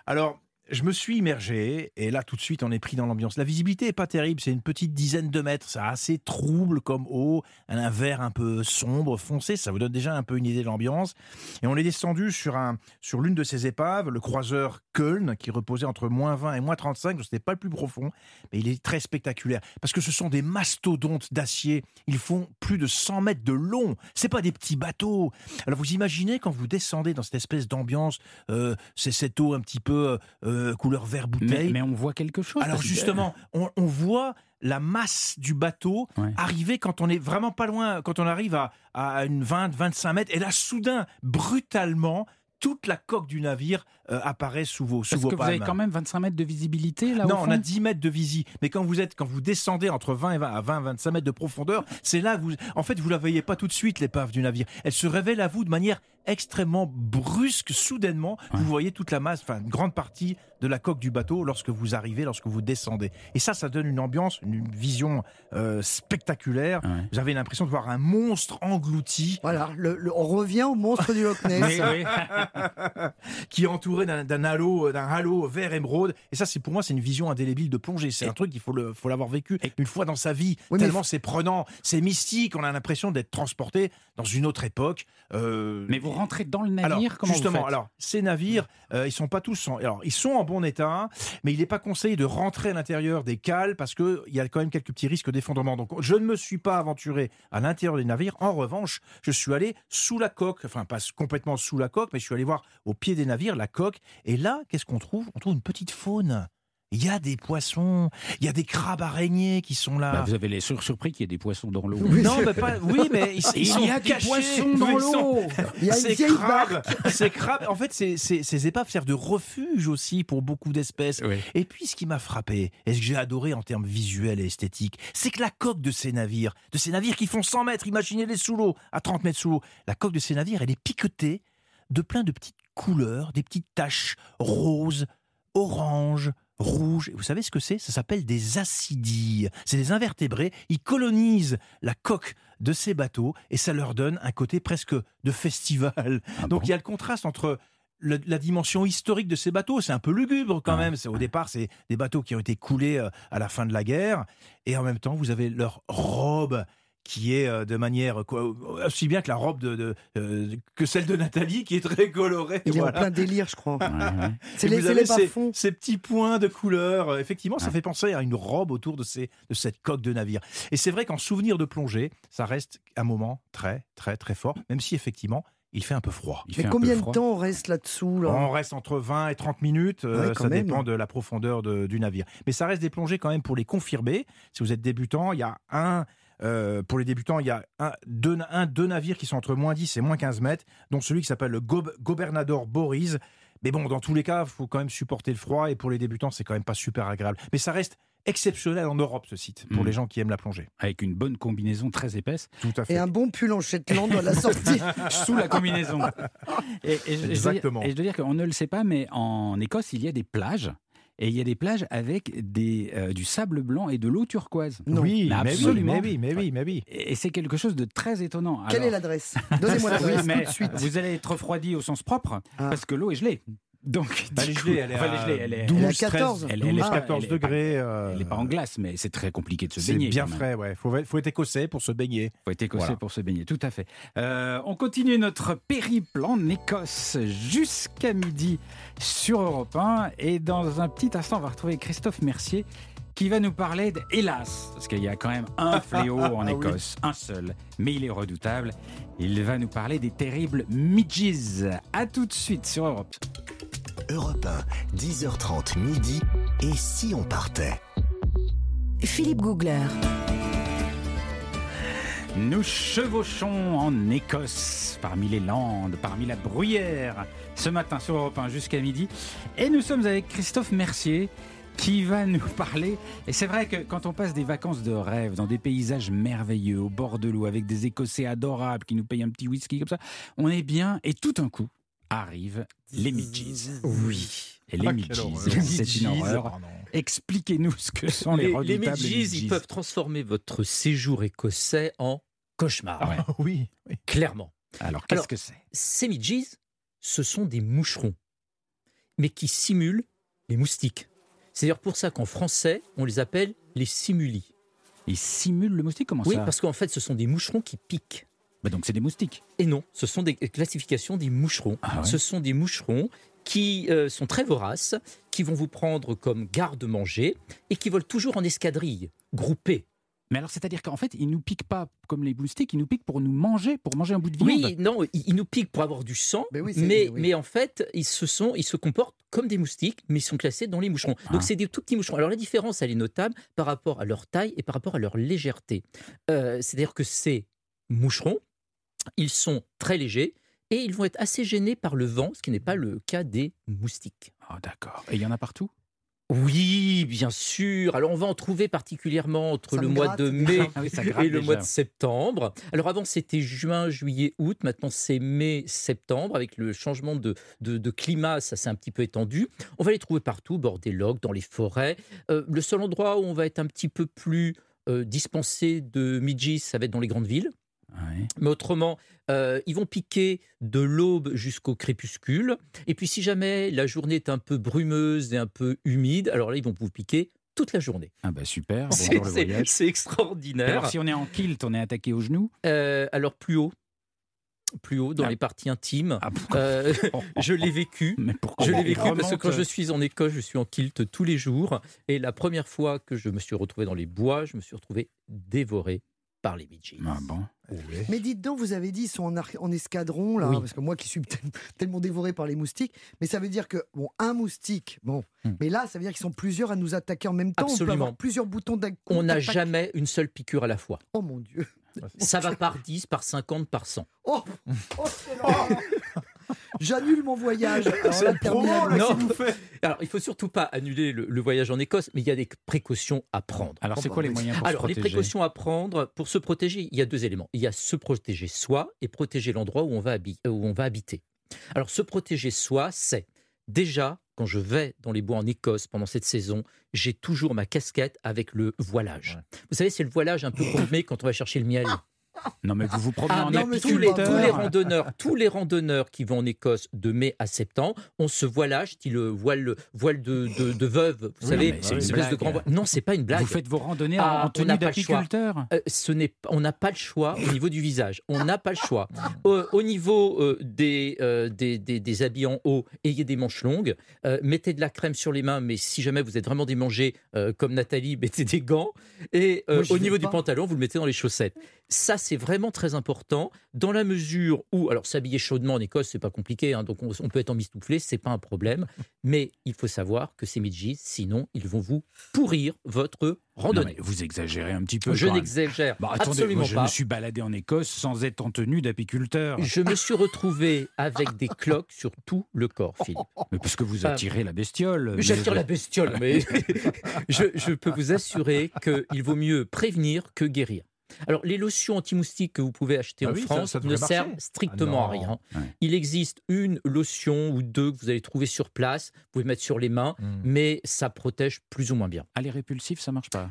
Alors je me suis immergé et là tout de suite on est pris dans l'ambiance. La visibilité est pas terrible, c'est une petite dizaine de mètres, c'est assez trouble comme eau, un vert un peu sombre, foncé, ça vous donne déjà un peu une idée de l'ambiance. Et on est descendu sur un sur l'une de ces épaves, le croiseur Köln, qui reposait entre moins 20 et moins 35, donc c'était pas le plus profond, mais il est très spectaculaire parce que ce sont des mastodontes d'acier. Ils font plus de 100 mètres de long. C'est pas des petits bateaux. Alors vous imaginez quand vous descendez dans cette espèce d'ambiance, euh, c'est cette eau un petit peu euh, couleur vert bouteille. mais on voit quelque chose. Alors que- justement, on, on voit la masse du bateau Ouais. arriver quand on est vraiment pas loin, quand on arrive à, à une 20-25 mètres, et là soudain, brutalement, toute la coque du navire euh, apparaît sous vos, sous Parce vos que vous avez palmes. quand même 25 mètres de visibilité là Non, au on a 10 mètres de visie. Mais quand vous êtes, quand vous descendez entre 20 et 20 à 20, 25 mètres de profondeur, c'est là que vous, en fait, vous la voyez pas tout de suite, l'épave du navire. Elle se révèle à vous de manière extrêmement brusque, soudainement. Vous voyez toute la masse, enfin, une grande partie de la coque du bateau lorsque vous arrivez, lorsque vous descendez. Et ça, ça donne une ambiance, une vision euh, spectaculaire. Ouais. Vous avez l'impression de voir un monstre englouti Voilà, le- le- on revient au monstre du Loch Ness. Oui, oui. qui est entouré d'un halo, d'un halo vert émeraude. Et ça, c'est pour moi, c'est une vision indélébile de plongée. C'est un truc, il faut le, faut l'avoir vécu une fois dans sa vie. Oui, mais tellement c'est prenant, c'est mystique. On a l'impression d'être transporté dans une autre époque. Euh, Mais vous rentrez dans le navire alors, comment justement, vous faites alors ces navires, euh, ils sont pas tous en, alors ils sont en bon état, mais il n'est pas conseillé de rentrer à l'intérieur des cales parce que il y a quand même quelques petits risques d'effondrement. Donc je ne me suis pas aventuré à l'intérieur des navires. En revanche, je suis allé sous la coque, enfin pas complètement sous la coque, mais je suis allé voir au pied des navires la coque. Et là, qu'est-ce qu'on trouve? On trouve une petite faune. Il y a des poissons, il y a des crabes araignées qui sont là. Bah, Vous avez les sur- surpris qu'il y ait des poissons dans l'eau. Oui, non, mais pas, oui, mais ils, ils Il sont y a des cachés. poissons dans l'eau. Il y a ces crabes, ces crabes, en fait, ces, ces- ces épaves servent de refuge aussi pour beaucoup d'espèces. Oui. Et puis, ce qui m'a frappé, et ce que j'ai adoré en termes visuels et esthétiques, c'est que la coque de ces navires, de ces navires qui font 100 mètres, imaginez-les sous l'eau, à 30 mètres sous l'eau, la coque de ces navires, elle est piquetée de plein de petites couleurs, des petites taches roses, oranges, rouges. Et vous savez ce que c'est? Ça s'appelle des acidies. C'est des invertébrés. Ils colonisent la coque de ces bateaux et ça leur donne un côté presque de festival. Ah Donc bon il y a le contraste entre la dimension historique de ces bateaux, c'est un peu lugubre quand même. C'est au départ, c'est des bateaux qui ont été coulés euh, à la fin de la guerre, et en même temps, vous avez leur robe qui est euh, de manière quoi, aussi bien que la robe de, de, euh, que celle de Nathalie, qui est très colorée. Il est voilà. en plein délire, je crois. C'est les, ces, petits points de couleur. Euh, Effectivement, ça Ouais. fait penser à une robe autour de, ces, de cette coque de navire. Et c'est vrai qu'en souvenir de plongée, ça reste un moment très, très, très fort, même si effectivement, il fait un peu froid. Il Mais combien de temps on reste là-dessous là? On reste entre 20 et 30 minutes, Ouais, ça même. dépend de la profondeur de- du navire. Mais ça reste des plongées quand même pour les confirmer. Si vous êtes débutant, il y a un, euh, pour les débutants, il y a un deux, un, deux navires qui sont entre moins 10 et moins 15 mètres, dont celui qui s'appelle le Gob- Gobernador Boris. Mais bon, dans tous les cas, il faut quand même supporter le froid et pour les débutants, c'est quand même pas super agréable. Mais ça reste exceptionnel en Europe, ce site, pour Mm. les gens qui aiment la plongée. Avec une bonne combinaison très épaisse Tout à fait. Et un bon pull en Shetland à la sortie. sous la combinaison. Et, et je- et je dois dire- Exactement. Et je dois dire qu'on ne le sait pas, mais en Écosse, il y a des plages. Et il y a des plages avec des, euh, du sable blanc et de l'eau turquoise. Non. Oui, Mais mais oui, absolument. mais oui, mais oui, mais oui. Et et c'est quelque chose de très étonnant. Quelle est l'adresse? Donnez-moi l'adresse mais tout de suite. vous allez être refroidi au sens propre Ah. parce que l'eau est gelée. Donc, Bah, elle est elle enfin, à gelée, elle est- 12, Elle est à 13, 14. Elle- elle est 12, pas- 14 elle est pas- degrés. euh, elle n'est pas en glace, mais c'est très compliqué de se C'est baigner. bien quand même. frais, ouais. Faut, faut être écossais pour se baigner. faut être écossais Voilà. pour se baigner, tout à fait. Euh, on continue notre périple en Écosse jusqu'à midi sur Europe 1. Et dans un petit instant, on va retrouver Christophe Mercier qui va nous parler, de, hélas, parce qu'il y a quand même un fléau en Ah oui. Écosse, un seul, mais il est redoutable. Il va nous parler des terribles midges. À tout de suite sur Europe. Europe 1, 10h30 midi. Et si on partait Philippe Googler. Nous chevauchons en Écosse, parmi les Landes, parmi la bruyère, ce matin sur Europe 1 jusqu'à midi. Et nous sommes avec Christophe Mercier, qui va nous parler. Et c'est vrai que quand on passe des vacances de rêve dans des paysages merveilleux, au bord de l'eau, avec des Écossais adorables qui nous payent un petit whisky comme ça, on est bien. Et tout d'un coup, arrivent les Midges. Oui. Et les Ah, Midges, c'est une horreur. Pardon. Expliquez-nous ce que sont les, Les, les redoutables Midges, ils peuvent transformer votre séjour écossais en cauchemar. Ouais. Ah oui, oui. Clairement. Alors, qu'est-ce que c'est? Ces Midges, ce sont des moucherons, mais qui simulent les moustiques. C'est d'ailleurs pour ça qu'en français, on les appelle les simuli. Ils simulent le moustique Comment Oui, ça? parce qu'en fait, ce sont des moucherons qui piquent. Bah Donc, c'est des moustiques. Et non, ce sont des classifications des moucherons. Ah ouais Ce sont des moucherons qui euh, sont très voraces, qui vont vous prendre comme garde-manger et qui volent toujours en escadrille, groupés. Mais alors, c'est-à-dire qu'en fait, ils nous piquent pas comme les moustiques, ils nous piquent pour nous manger, pour manger un bout de viande. Oui, non, ils, nous piquent pour avoir du sang, Mais oui, c'est- mais, oui. mais en fait, ils se, sont, ils se comportent comme des moustiques, mais ils sont classés dans les moucherons. Ah. Donc, c'est des tout petits moucherons. Alors, la différence, elle est notable par rapport à leur taille et par rapport à leur légèreté. Euh, C'est-à-dire que ces moucherons, ils sont très légers et ils vont être assez gênés par le vent, ce qui n'est pas le cas des moustiques. Ah, d'accord. Et il y en a partout? Oui, bien sûr. Alors, on va en trouver particulièrement entre Ça le mois gratte. de mai Ah oui, gratte et le déjà. mois de septembre. Alors avant c'était juin, juillet, août, maintenant c'est mai, septembre. Avec le changement de, de, de climat, ça s'est un petit peu étendu. On va les trouver partout, bord des logs, dans les forêts. Euh, le seul endroit où on va être un petit peu plus euh, dispensé de midges, ça va être dans les grandes villes. Ouais. Mais autrement, euh, ils vont piquer de l'aube jusqu'au crépuscule. Et puis si jamais la journée est un peu brumeuse et un peu humide, alors là, ils vont vous piquer toute la journée. Ah bah super, C'est- bonjour le C'est voyage. c'est extraordinaire. Alors si on est en kilt, on est attaqué aux genoux Euh, alors plus haut, plus haut dans Ah. les parties intimes. Ah, Euh, je l'ai vécu. Mais pourquoi Je l'ai vécu parce que quand je suis en Écosse, je suis en kilt tous les jours. Et la première fois que je me suis retrouvé dans les bois, je me suis retrouvé dévoré par les Midges. Ah bon Mais dites donc, vous avez dit, ils sont en, escadron, là, Oui. parce que moi qui suis tel- tellement dévoré par les moustiques, mais ça veut dire que, bon, un moustique, bon, Hmm. mais là, ça veut dire qu'ils sont plusieurs à nous attaquer en même temps. On peut Absolument. avoir plusieurs boutons d'attaque. On n'a jamais une seule piqûre à la fois. Oh mon Dieu. Ça va par 10, par 50, par 100. Oh, oh. J'annule mon voyage. Alors là. Non. Alors, il faut surtout pas annuler le, le voyage en Écosse, mais il y a des précautions à prendre. Alors c'est quoi les moyens pour Alors, se les protéger précautions à prendre pour se protéger, il y a deux éléments. Il y a se protéger soi et protéger l'endroit où, on va habi- où on va habiter. Alors, se protéger soi, c'est déjà, quand je vais dans les bois en Écosse pendant cette saison, j'ai toujours ma casquette avec le voilage. Vous savez, c'est le voilage un peu qu'on met quand on va chercher le miel. Non mais vous vous promenez Ah, en mais tous, les, tous les randonneurs, tous les randonneurs qui vont en Écosse de mai à septembre, on se voilage, style voile, voile de, de, de veuve, vous Oui, savez, c'est une une espèce de grand voile. Non, c'est pas une blague. Vous faites vos randonnées Ah, en on tenue n'a pas le choix. d'apiculteur? Euh, ce n'est, on n'a pas le choix au niveau du visage. On n'a pas le choix. Au, au niveau euh, des, euh, des, des, des habits en haut, ayez des manches longues. Euh, mettez de la crème sur les mains, mais si jamais vous êtes vraiment démangé, euh, comme Nathalie, mettez des gants. Et euh, Moi, au niveau du pantalon, vous le mettez dans les chaussettes. Ça, c'est vraiment très important, dans la mesure où, alors s'habiller chaudement en Écosse, c'est pas compliqué, hein, donc on, on peut être en mistouflé, c'est pas un problème. Mais il faut savoir que ces midges, sinon, ils vont vous pourrir votre randonnée. vous exagérez un petit peu. Je n'exagère Bah, absolument moi, je pas. me suis baladé en Écosse sans être en tenue d'apiculteur. Je me suis retrouvé avec des cloques sur tout le corps, Philippe. Mais parce que vous attirez la bestiole. mais- J'attire la bestiole, mais je, je peux vous assurer qu'il vaut mieux prévenir que guérir. Alors, les lotions anti-moustiques que vous pouvez acheter Ah en oui, France ça ne marcher. servent strictement Ah à rien. Ouais. Il existe une lotion ou deux que vous allez trouver sur place, vous pouvez mettre sur les mains, Hmm. mais ça protège plus ou moins bien. Ah, les répulsifs, ça marche pas.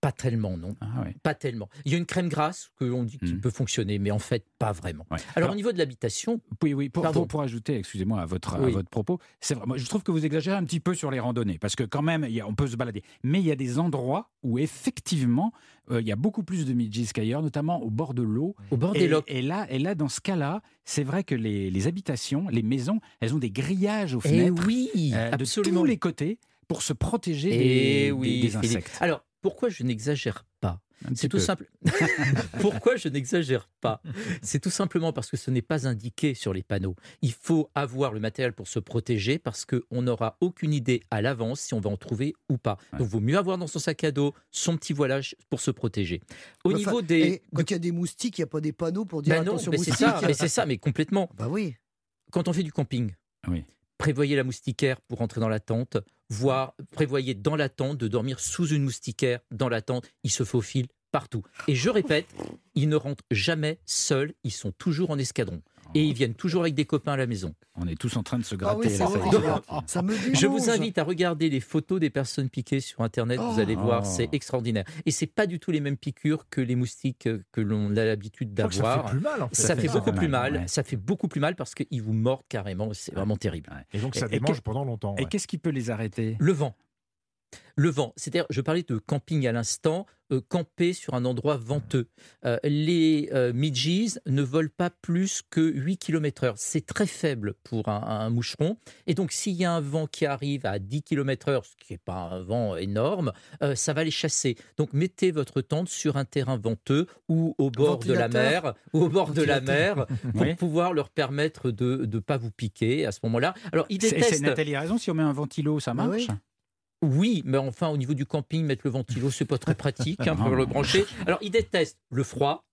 Pas tellement, non. Ah ouais. Pas tellement. Il y a une crème grasse que l'on dit qui Mm. peut fonctionner, mais en fait, pas vraiment. Ouais. Alors, Alors- au niveau de l'habitation, Oui, oui. Pour, pour, pour ajouter, excusez-moi, à votre, à votre propos, c'est vrai. Moi, je trouve que vous exagérez un petit peu sur les randonnées, parce que quand même, il y a- on peut se balader. Mais il y a des endroits où effectivement, euh, il y a beaucoup plus de midges qu'ailleurs, notamment au bord de l'eau. au bord des Et, locs, et là, et là, dans ce cas-là, c'est vrai que les, les habitations, les maisons, elles ont des grillages aux Eh fenêtres oui, euh, de absolument. tous les côtés pour se protéger Eh des, oui, des- des Philippe. insectes. Alors, pourquoi je n'exagère pas C'est tout peu. simple. pourquoi je n'exagère pas C'est tout simplement parce que ce n'est pas indiqué sur les panneaux. Il faut avoir le matériel pour se protéger parce qu'on n'aura aucune idée à l'avance si on va en trouver ou pas. Ouais. Donc, il vaut mieux avoir dans son sac à dos son petit voilage pour se protéger. Au Enfin, niveau des. quand il y a des moustiques, il n'y a pas des panneaux pour dire Ben non, attention mais c'est moustiques. ça, mais c'est ça, mais complètement. Bah oui. Quand on fait du camping, Oui. prévoyez la moustiquaire pour rentrer dans la tente. Voire prévoyez dans la tente de dormir sous une moustiquaire dans la tente. Ils se faufilent partout. Et je répète, ils ne rentrent jamais seuls, ils sont toujours en escadron. Et ils viennent toujours avec des copains à la maison. On est tous en train de se Ah gratter. oui, là, ça me Je vous invite à regarder les photos des personnes piquées sur Internet, vous allez Oh. voir, c'est extraordinaire. Et c'est pas du tout les mêmes piqûres que les moustiques euh, que l'on a l'habitude que ça fait d'avoir. plus mal en fait. Ça, fait fait beaucoup mal, plus mal. ouais. Ça fait beaucoup plus mal parce qu'ils vous mordent carrément. C'est vraiment terrible. Et donc ça Et- démange pendant longtemps. Et ouais. qu'est-ce qui peut les arrêter? Le vent. Le vent. C'est-à-dire, je parlais de camping à l'instant, euh, camper sur un endroit venteux. Euh, les euh, midges ne volent pas plus que 8 km/h. C'est très faible pour un, un moucheron. Et donc, s'il y a un vent qui arrive à 10 km/h, ce qui n'est pas un vent énorme, euh, ça va les chasser. Donc, mettez votre tente sur un terrain venteux ou au bord de la mer, ou au bord de la mer, pour Oui. pouvoir leur permettre de ne pas vous piquer à ce moment-là. Alors, ils C'est. Nathalie a raison, si on met un ventilo, ça Bah marche oui. Oui, mais enfin, au niveau du camping, mettre le ventilo, c'est pas très pratique hein, pour le brancher. Alors, ils détestent le froid,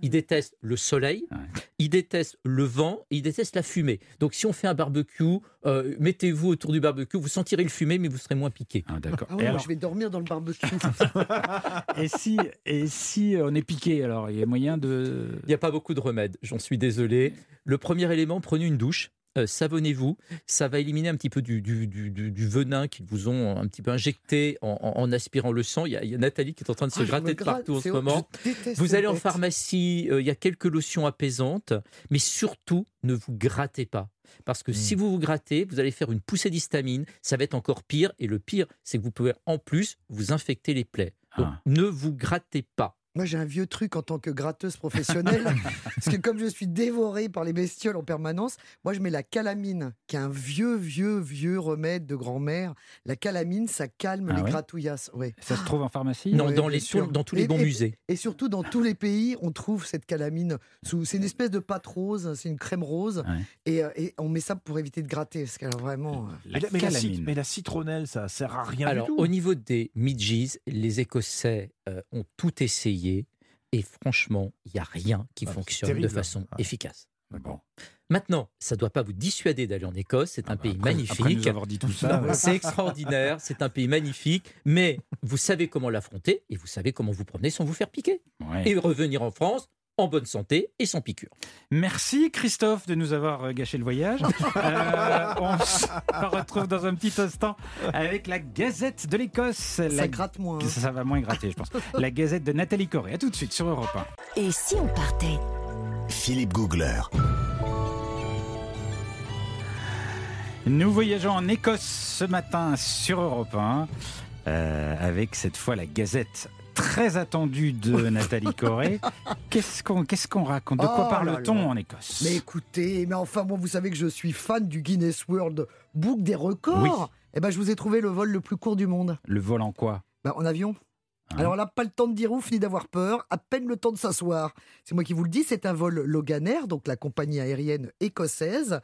ils détestent le soleil, Ouais. ils détestent le vent, ils détestent la fumée. Donc, si on fait un barbecue, euh, mettez-vous autour du barbecue, vous sentirez le fumée, mais vous serez moins piqué. Ah, D'accord. Ah ouais, alors, je vais dormir dans le barbecue. et si, et si on est piqué, alors il y a moyen de. Il n'y a pas beaucoup de remèdes, j'en suis désolé. Le premier élément, prenez une douche. Euh, savonnez-vous, ça va éliminer un petit peu du, du, du- venin qu'ils vous ont un petit peu injecté en, en- en aspirant le sang. Il y, a, il y a Nathalie qui est en train de se Ah, gratter de gratte, partout en ce moment. Vous allez en pharmacie, euh, il y a quelques lotions apaisantes, mais surtout, ne vous grattez pas. Parce que Hmm. si vous vous grattez, vous allez faire une poussée d'histamine, ça va être encore pire. Et le pire, c'est que vous pouvez en plus vous infecter les plaies. Donc, Ah. ne vous grattez pas. Moi, j'ai un vieux truc en tant que gratteuse professionnelle. parce que comme je suis dévorée par les bestioles en permanence, moi, je mets la calamine, qui est un vieux, vieux, vieux remède de grand-mère. La calamine, ça calme Ah les ouais gratouillasses. Ouais. Ça se trouve en pharmacie Non, Ouais, dans, les, tous les Et- bons et- musées. Et surtout, dans tous les pays, on trouve cette calamine. Sous... C'est une espèce de pâte rose, c'est une crème rose. Ouais. Et, euh, et on met ça pour éviter de gratter. Parce qu'elle a vraiment. euh, La mais, la, mais la citronnelle, ça sert à rien Alors, du tout. au niveau des midges, les Écossais euh, ont tout essayé. Et franchement, il n'y a rien qui Ah, fonctionne terrible. de façon Ah. efficace. Bon. Maintenant, ça ne doit pas vous dissuader d'aller en Écosse. C'est un pays Après- magnifique. Après dit tout ça. C'est extraordinaire, c'est un pays magnifique, mais vous savez comment l'affronter et vous savez comment vous promener sans vous faire piquer. ouais. Et revenir en France en bonne santé et sans piqûre. Merci Christophe de nous avoir euh, gâché le voyage. Euh, on se retrouve dans un petit instant avec la Gazette de l'Écosse. Ça La- gratte moins. hein. Ça, ça va moins gratter, je pense. La Gazette de Nathalie Corée. A tout de suite sur Europe 1. Et si on partait? Philippe Googler. Nous voyageons en Écosse ce matin sur Europe 1 euh, avec cette fois la Gazette très attendue de Nathalie Corée. Qu'est-ce qu'on raconte? De quoi Oh parle-t-on en Écosse? Mais écoutez, mais enfin, moi, vous savez que je suis fan du Guinness World Book des records. Oui. Eh ben, je vous ai trouvé le vol le plus court du monde. Le vol en quoi? Bah, en avion. Ah. Alors là, pas le temps de dire ouf ni d'avoir peur, à peine le temps de s'asseoir. C'est moi qui vous le dis, c'est un vol Loganair, donc la compagnie aérienne écossaise,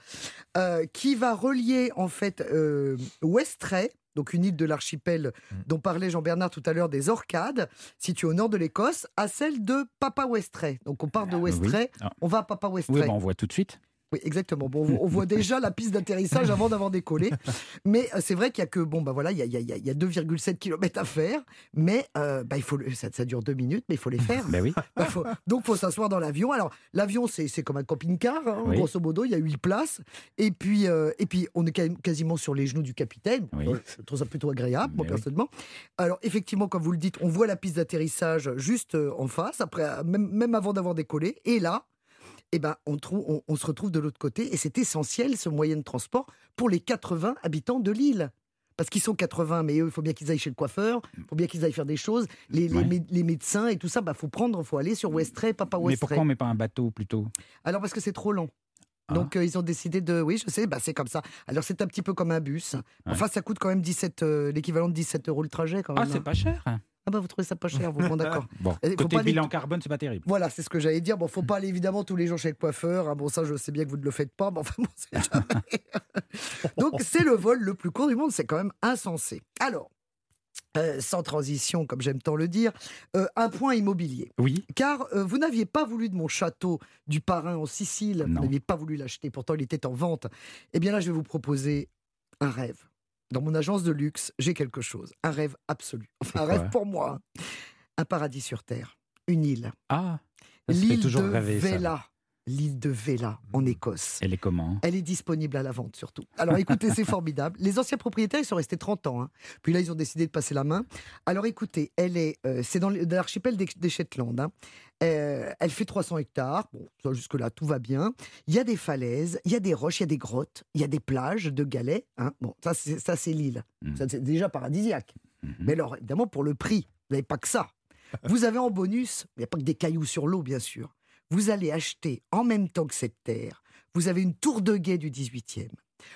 euh, qui va relier en fait euh, Westray, donc une île de l'archipel Mm. dont parlait Jean-Bernard tout à l'heure, des Orcades, située au nord de l'Écosse, à celle de Papa Westray. Donc on part de Westray, Ah. on va à Papa Oui, Westray. bah, on voit tout de suite. Oui, exactement. Bon, on voit- déjà la piste d'atterrissage avant d'avoir décollé. Mais euh, c'est vrai qu'il y a que, bon, bah voilà, il y a, a- il y a 2,7 km à faire. Mais euh, bah, il faut, ça, ça dure deux minutes, mais il faut les faire. Ben oui. Bah, faut- donc, faut s'asseoir dans l'avion. Alors, l'avion, c'est comme un camping-car, hein, Oui. grosso modo. Il y a huit places. Et puis, euh, et puis, on est quasiment sur les genoux du capitaine. Oui. Je trouve ça plutôt agréable, moi, oui. personnellement. Alors, effectivement, comme vous le dites, on voit la piste d'atterrissage juste en face, après, même, même avant d'avoir décollé. Et là, eh ben, on, trouve, on, on se retrouve de l'autre côté. Et c'est essentiel, ce moyen de transport, pour les 80 habitants de l'île. Parce qu'ils sont 80, mais eux, il faut bien qu'ils aillent chez le coiffeur, il faut bien qu'ils aillent faire des choses. Les, Ouais. médecins et tout ça, bah, faut prendre, faut aller sur Westray, Papa Mais Westray. pourquoi on met pas un bateau plutôt? Alors parce que c'est trop Ah. Donc euh, ils ont décidé de... Oui, je sais, bah, c'est comme ça. Alors c'est un petit peu comme un bus. Enfin, ça coûte quand même 17, euh, l'équivalent de 17 euros le trajet quand même. Ah, c'est pas cher. Ah bah vous trouvez ça pas cher, vous, bon d'accord. Bon, faut côté pas bilan carbone, c'est pas terrible. Voilà, c'est ce que j'allais dire. Bon, faut pas aller évidemment tous les jours chez le coiffeur. Ah, bon, ça, je sais bien que vous ne le faites pas, mais enfin, bon, c'est jamais. Donc, c'est le vol le plus court du monde. C'est quand même insensé. Alors, euh, sans transition, comme j'aime tant le dire, euh, un point immobilier. Oui. Car euh, vous n'aviez pas voulu de mon château du parrain en Sicile. Non. Vous n'aviez pas voulu l'acheter. Pourtant, il était en vente. Eh bien là, je vais vous proposer un rêve. dans mon agence de luxe, j'ai quelque chose, un rêve absolu. Enfin, un rêve pour moi. hein. Un paradis sur Terre, une île. Ah, L'île de rêver, ça. L'île de Vela, en Écosse. Elle est comment? Elle est disponible à la vente surtout. Alors écoutez, c'est formidable. Les anciens propriétaires, ils sont restés 30 ans. hein. Puis là, ils ont décidé de passer la main. Alors écoutez, elle est, euh, c'est dans l'archipel des, des Shetland. hein. Euh, elle fait 300 hectares. Bon, jusque-là, tout va bien. Il y a des falaises, il y a des roches, il y a des grottes, il y a des plages de galets. hein. Bon, ça, c'est, ça, c'est l'île. Mhm. Ça, c'est déjà paradisiaque. Mhm. Mais alors, évidemment, pour le prix, vous n'avez pas que ça. Vous avez en bonus, il n'y a pas que des cailloux sur l'eau, bien sûr. Vous allez acheter en même temps que cette terre, vous avez une tour de guet du 18e.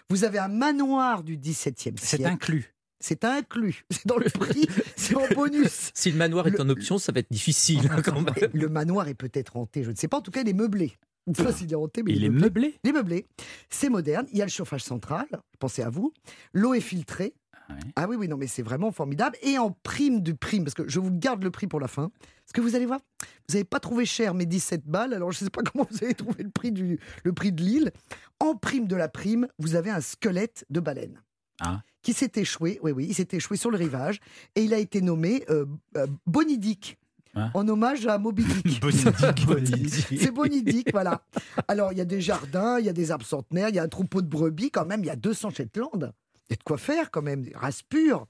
Vous avez un manoir du 17e C'est siècle. inclus. C'est inclus. C'est dans le prix, c'est en bonus. Si le manoir est Le- en option, ça va être difficile hein, quand même. Le manoir est peut-être hanté, je ne sais pas. En tout cas, il est meublé. Je ne sais pas s'il est hanté, mais Il il est est meublé. meublé? Il est meublé. C'est moderne. Il y a le chauffage central. Pensez à vous. L'eau est filtrée. Ouais. Ah oui, oui, non, mais c'est vraiment formidable. Et en prime du prime, parce que je vous garde le prix pour la fin. Parce que vous allez voir, vous n'avez pas trouvé cher mes 17 balles. Alors je ne sais pas comment vous avez trouvé le prix, du, le prix de l'île. En prime de la prime, vous avez un squelette de baleine. Ah. Qui s'est échoué, oui, oui, il s'est échoué sur le rivage et il a été nommé euh, euh, Bonidic, Ah. en hommage à Moby Dick. Bonidic, Bonidic. C'est Bonidic, voilà. Alors, il y a des jardins, il y a des arbres centenaires, il y a un troupeau de brebis quand même, il y a 200 Shetland. Il y a de quoi faire quand même, des races pures.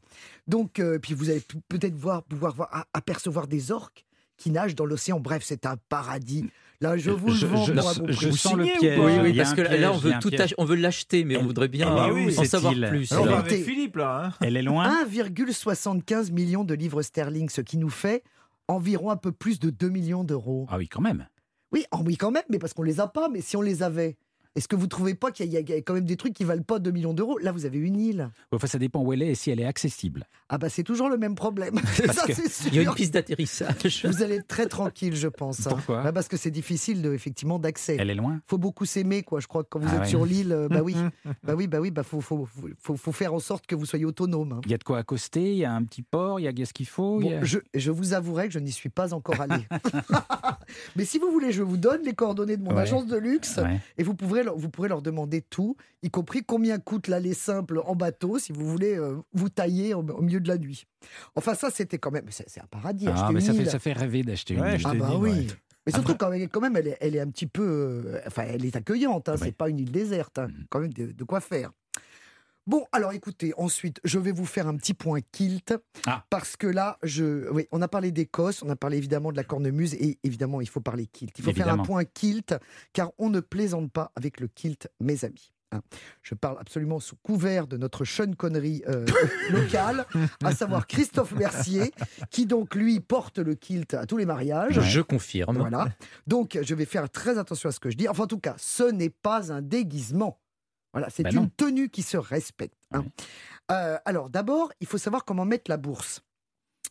Donc, euh, puis vous allez peut-être voir, pouvoir voir, a- apercevoir des orques qui nagent dans l'océan. Bref, c'est un paradis. Là, je vous Je- le vends je- pour un je- bon je prix. sens le signez ou piège. pas Oui, oui, parce que là, on veut tout on veut l'acheter, mais on voudrait bien Ah euh, oui, en savoir plus. Alors, on va Alors, avec écoutez, Philippe, là. hein. Elle est loin 1,75 million de livres sterling, ce qui nous fait environ un peu plus de 2 millions d'euros. Ah oui, quand même. Oui, oh oui, quand même, mais parce qu'on les a pas. Mais si on les avait, est-ce que vous trouvez pas qu'il y, a- il y a quand même des trucs qui valent pas 2 millions d'euros? Là, vous avez une île. Enfin, ça dépend où elle est et si elle est accessible. Ah bah c'est toujours le même problème. Ça, Il y a une piste d'atterrissage. Vous allez être très tranquille, je pense. hein. Pourquoi? Bah, Parce que c'est difficile de, effectivement d'accès. Elle est loin? Faut beaucoup s'aimer, quoi. Je crois que quand vous Ah êtes ouais. sur l'île, euh, bah oui, bah oui, bah oui, bah faut, faut, faut, faut- faire en sorte que vous soyez autonome. hein. Il y a de quoi accoster, il y a un petit port, il y a il ce qu'il faut. il Bon, a- je, je vous avouerai que je n'y suis pas encore allé. Mais si vous voulez, je vous donne les coordonnées de mon Ouais. agence de luxe Ouais. et vous pourrez, leur, vous pourrez leur demander tout, y compris combien coûte l'aller simple en bateau si vous voulez euh, vous tailler au, au milieu de la nuit. Enfin, ça, c'était quand même. C'est un paradis. Ah, acheter mais une ça fait, île. ça fait rêver d'acheter Ouais, une île. Ah bah dit, oui. ouais. Mais surtout quand, même- quand même, elle est, elle est un petit peu, euh, enfin, elle est accueillante. Hein, Ouais. C'est pas une île déserte. hein. Mhm. Quand même de, de quoi faire. Bon, alors écoutez, ensuite, je vais vous faire un petit point kilt. Ah. Parce que là, je, oui, on a parlé d'Écosse, on a parlé évidemment de la cornemuse, et évidemment, il faut parler kilt. Il faut faire un point kilt, car on ne plaisante pas avec le kilt, mes amis. hein. Je parle absolument sous couvert de notre Sean Connery euh, local, à savoir Christophe Mercier, qui donc lui porte le kilt à tous les mariages. Je confirme. Voilà. Donc, je vais faire très attention à ce que je dis. Enfin, en tout cas, ce n'est pas un déguisement. Voilà, c'est Bah une non. tenue qui se respecte. hein. Euh, alors, d'abord, il faut savoir comment mettre la bourse.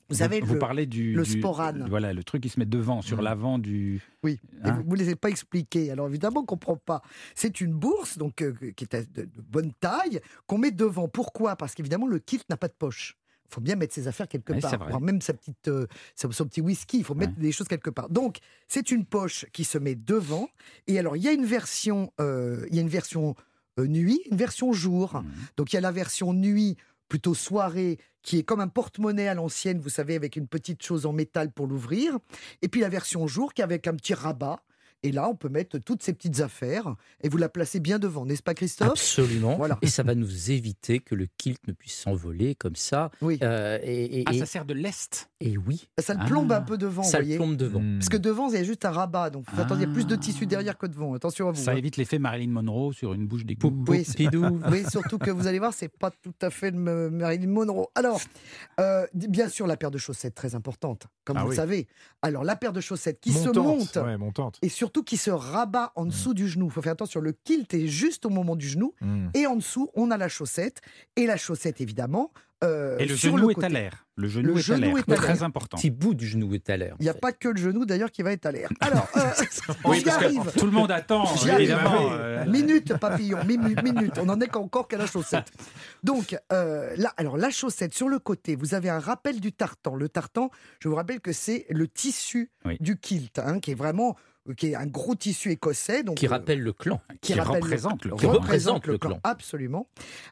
Vous savez, vous le- parlez du, le du- sporane. Voilà, le truc qui se met devant, sur Mhm. l'avant du. Oui, Hein vous ne les avez pas expliqués. Alors évidemment, on ne comprend pas. C'est une bourse donc euh, qui est de, de bonne taille qu'on met devant. Pourquoi? Parce qu'évidemment, le kilt n'a pas de poche. Il faut bien mettre ses affaires quelque Oui, part. Voire même sa petite, euh, son, son petit whisky. Il faut mettre des choses quelque part. Donc, c'est une poche qui se met devant. Et alors, il y a une version, euh, il y a une version nuit, une version jour. Mhm. Donc il y a la version nuit, plutôt soirée, qui est comme un porte-monnaie à l'ancienne, vous savez, avec une petite chose en métal pour l'ouvrir. Et puis la version jour, qui est avec un petit rabat. Et là, on peut mettre toutes ces petites affaires et vous la placez bien devant, n'est-ce pas, Christophe? Absolument. Voilà. Et ça va nous éviter que le kilt ne puisse s'envoler comme ça. Oui. Euh, et, et- Ah, ça sert de lest et oui, Ça le Ah. plombe un peu devant, ça vous le voyez. plombe devant. Hmm. Parce que devant, il y a juste un rabat. Donc, faites attention, il y a plus de tissu Ah. derrière que devant. Attention à vous. Ça hein. évite l'effet Marilyn Monroe sur une bouche d'égout. Oui. Oui, surtout que vous allez voir, c'est pas tout à fait le Marilyn Monroe. Alors, euh, bien sûr, la paire de chaussettes, très importante, comme Ah vous oui. le savez. Alors, la paire de chaussettes qui se monte Ouais, montante. et surtout qui se rabat en dessous du genou. Il faut faire attention, le kilt est juste au moment du genou Hmm. et en dessous, on a la chaussette. Et la chaussette, évidemment, euh, Et le sur genou le est à l'air. Le genou Le est à genou l'air. est à Très important. petit bout du genou est à l'air. Il n'y a pas que le genou d'ailleurs qui va être à l'air. Alors, euh, Oui, que arrive. tout le monde attend, J'y arrive. évidemment. Euh, Minute, papillon, minu- minute. On en est qu'encore qu'à la chaussette. Donc, euh, là, alors la chaussette, sur le côté, vous avez un rappel du tartan. Le tartan, je vous rappelle que c'est le tissu Oui. du kilt, hein, qui est vraiment euh, qui est un gros tissu écossais. Donc, Qui euh, rappelle le clan. Qui rappelle représente le Qui clan. représente le clan. Absolument.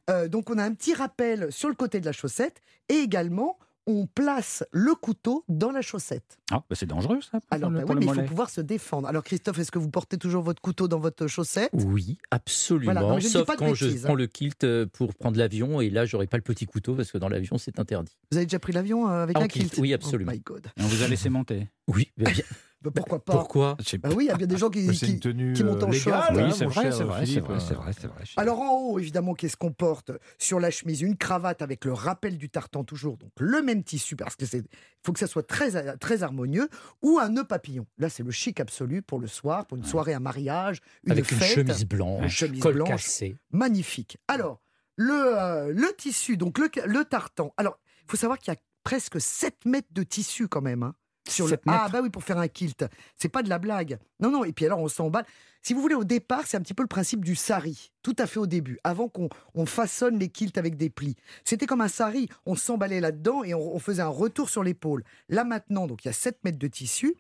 Euh, donc on a un petit rappel sur le côté de la chaussette et également on place le couteau dans la chaussette. Ah, bah c'est dangereux ça. pour Alors le- bah pour oui, mais il faut pouvoir se défendre. Alors Christophe, est-ce que vous portez toujours votre couteau dans votre chaussette? Oui, absolument. Voilà, non, Sauf quand je bêtises, hein. prends le kilt euh, pour prendre l'avion, et là, j'aurai pas le petit couteau parce que dans l'avion, c'est interdit. Vous avez déjà pris l'avion avec En un kilt, kilt? oui, absolument. Oh my God. Et on vous a laissé monter. Oui, bien- Bah, pourquoi pas pourquoi Bah oui, il y a bien des gens qui, C'est qui- une montent en euh, short, là. hein, Oui, c'est vrai, c'est vrai, c'est vrai, c'est vrai, c'est vrai. Alors en haut, évidemment, qu'est-ce qu'on porte Sur la chemise, une cravate avec le rappel du tartan toujours, donc le même tissu, parce que c'est faut que ça soit très, très harmonieux, ou un nœud papillon. Là, c'est le chic absolu pour le soir, pour une soirée, un mariage, une Avec une fête. chemise une blanche, chemise col blanche. cassé. Magnifique. Alors, le, euh, le tissu, donc le, le tartan. Alors, il faut savoir qu'il y a presque 7 mètres de tissu quand même. hein, sur le... 7 mètres Ah bah oui, pour faire un kilt. C'est pas de la blague. Non, non, et puis alors on s'emballe. Si vous voulez, au départ, c'est un petit peu le principe du sari, tout à fait au début, avant qu'on on façonne les kilts avec des plis. C'était comme un sari, on s'emballait là-dedans et on, on faisait un retour sur l'épaule. Là maintenant, donc il y a 7 mètres de tissu,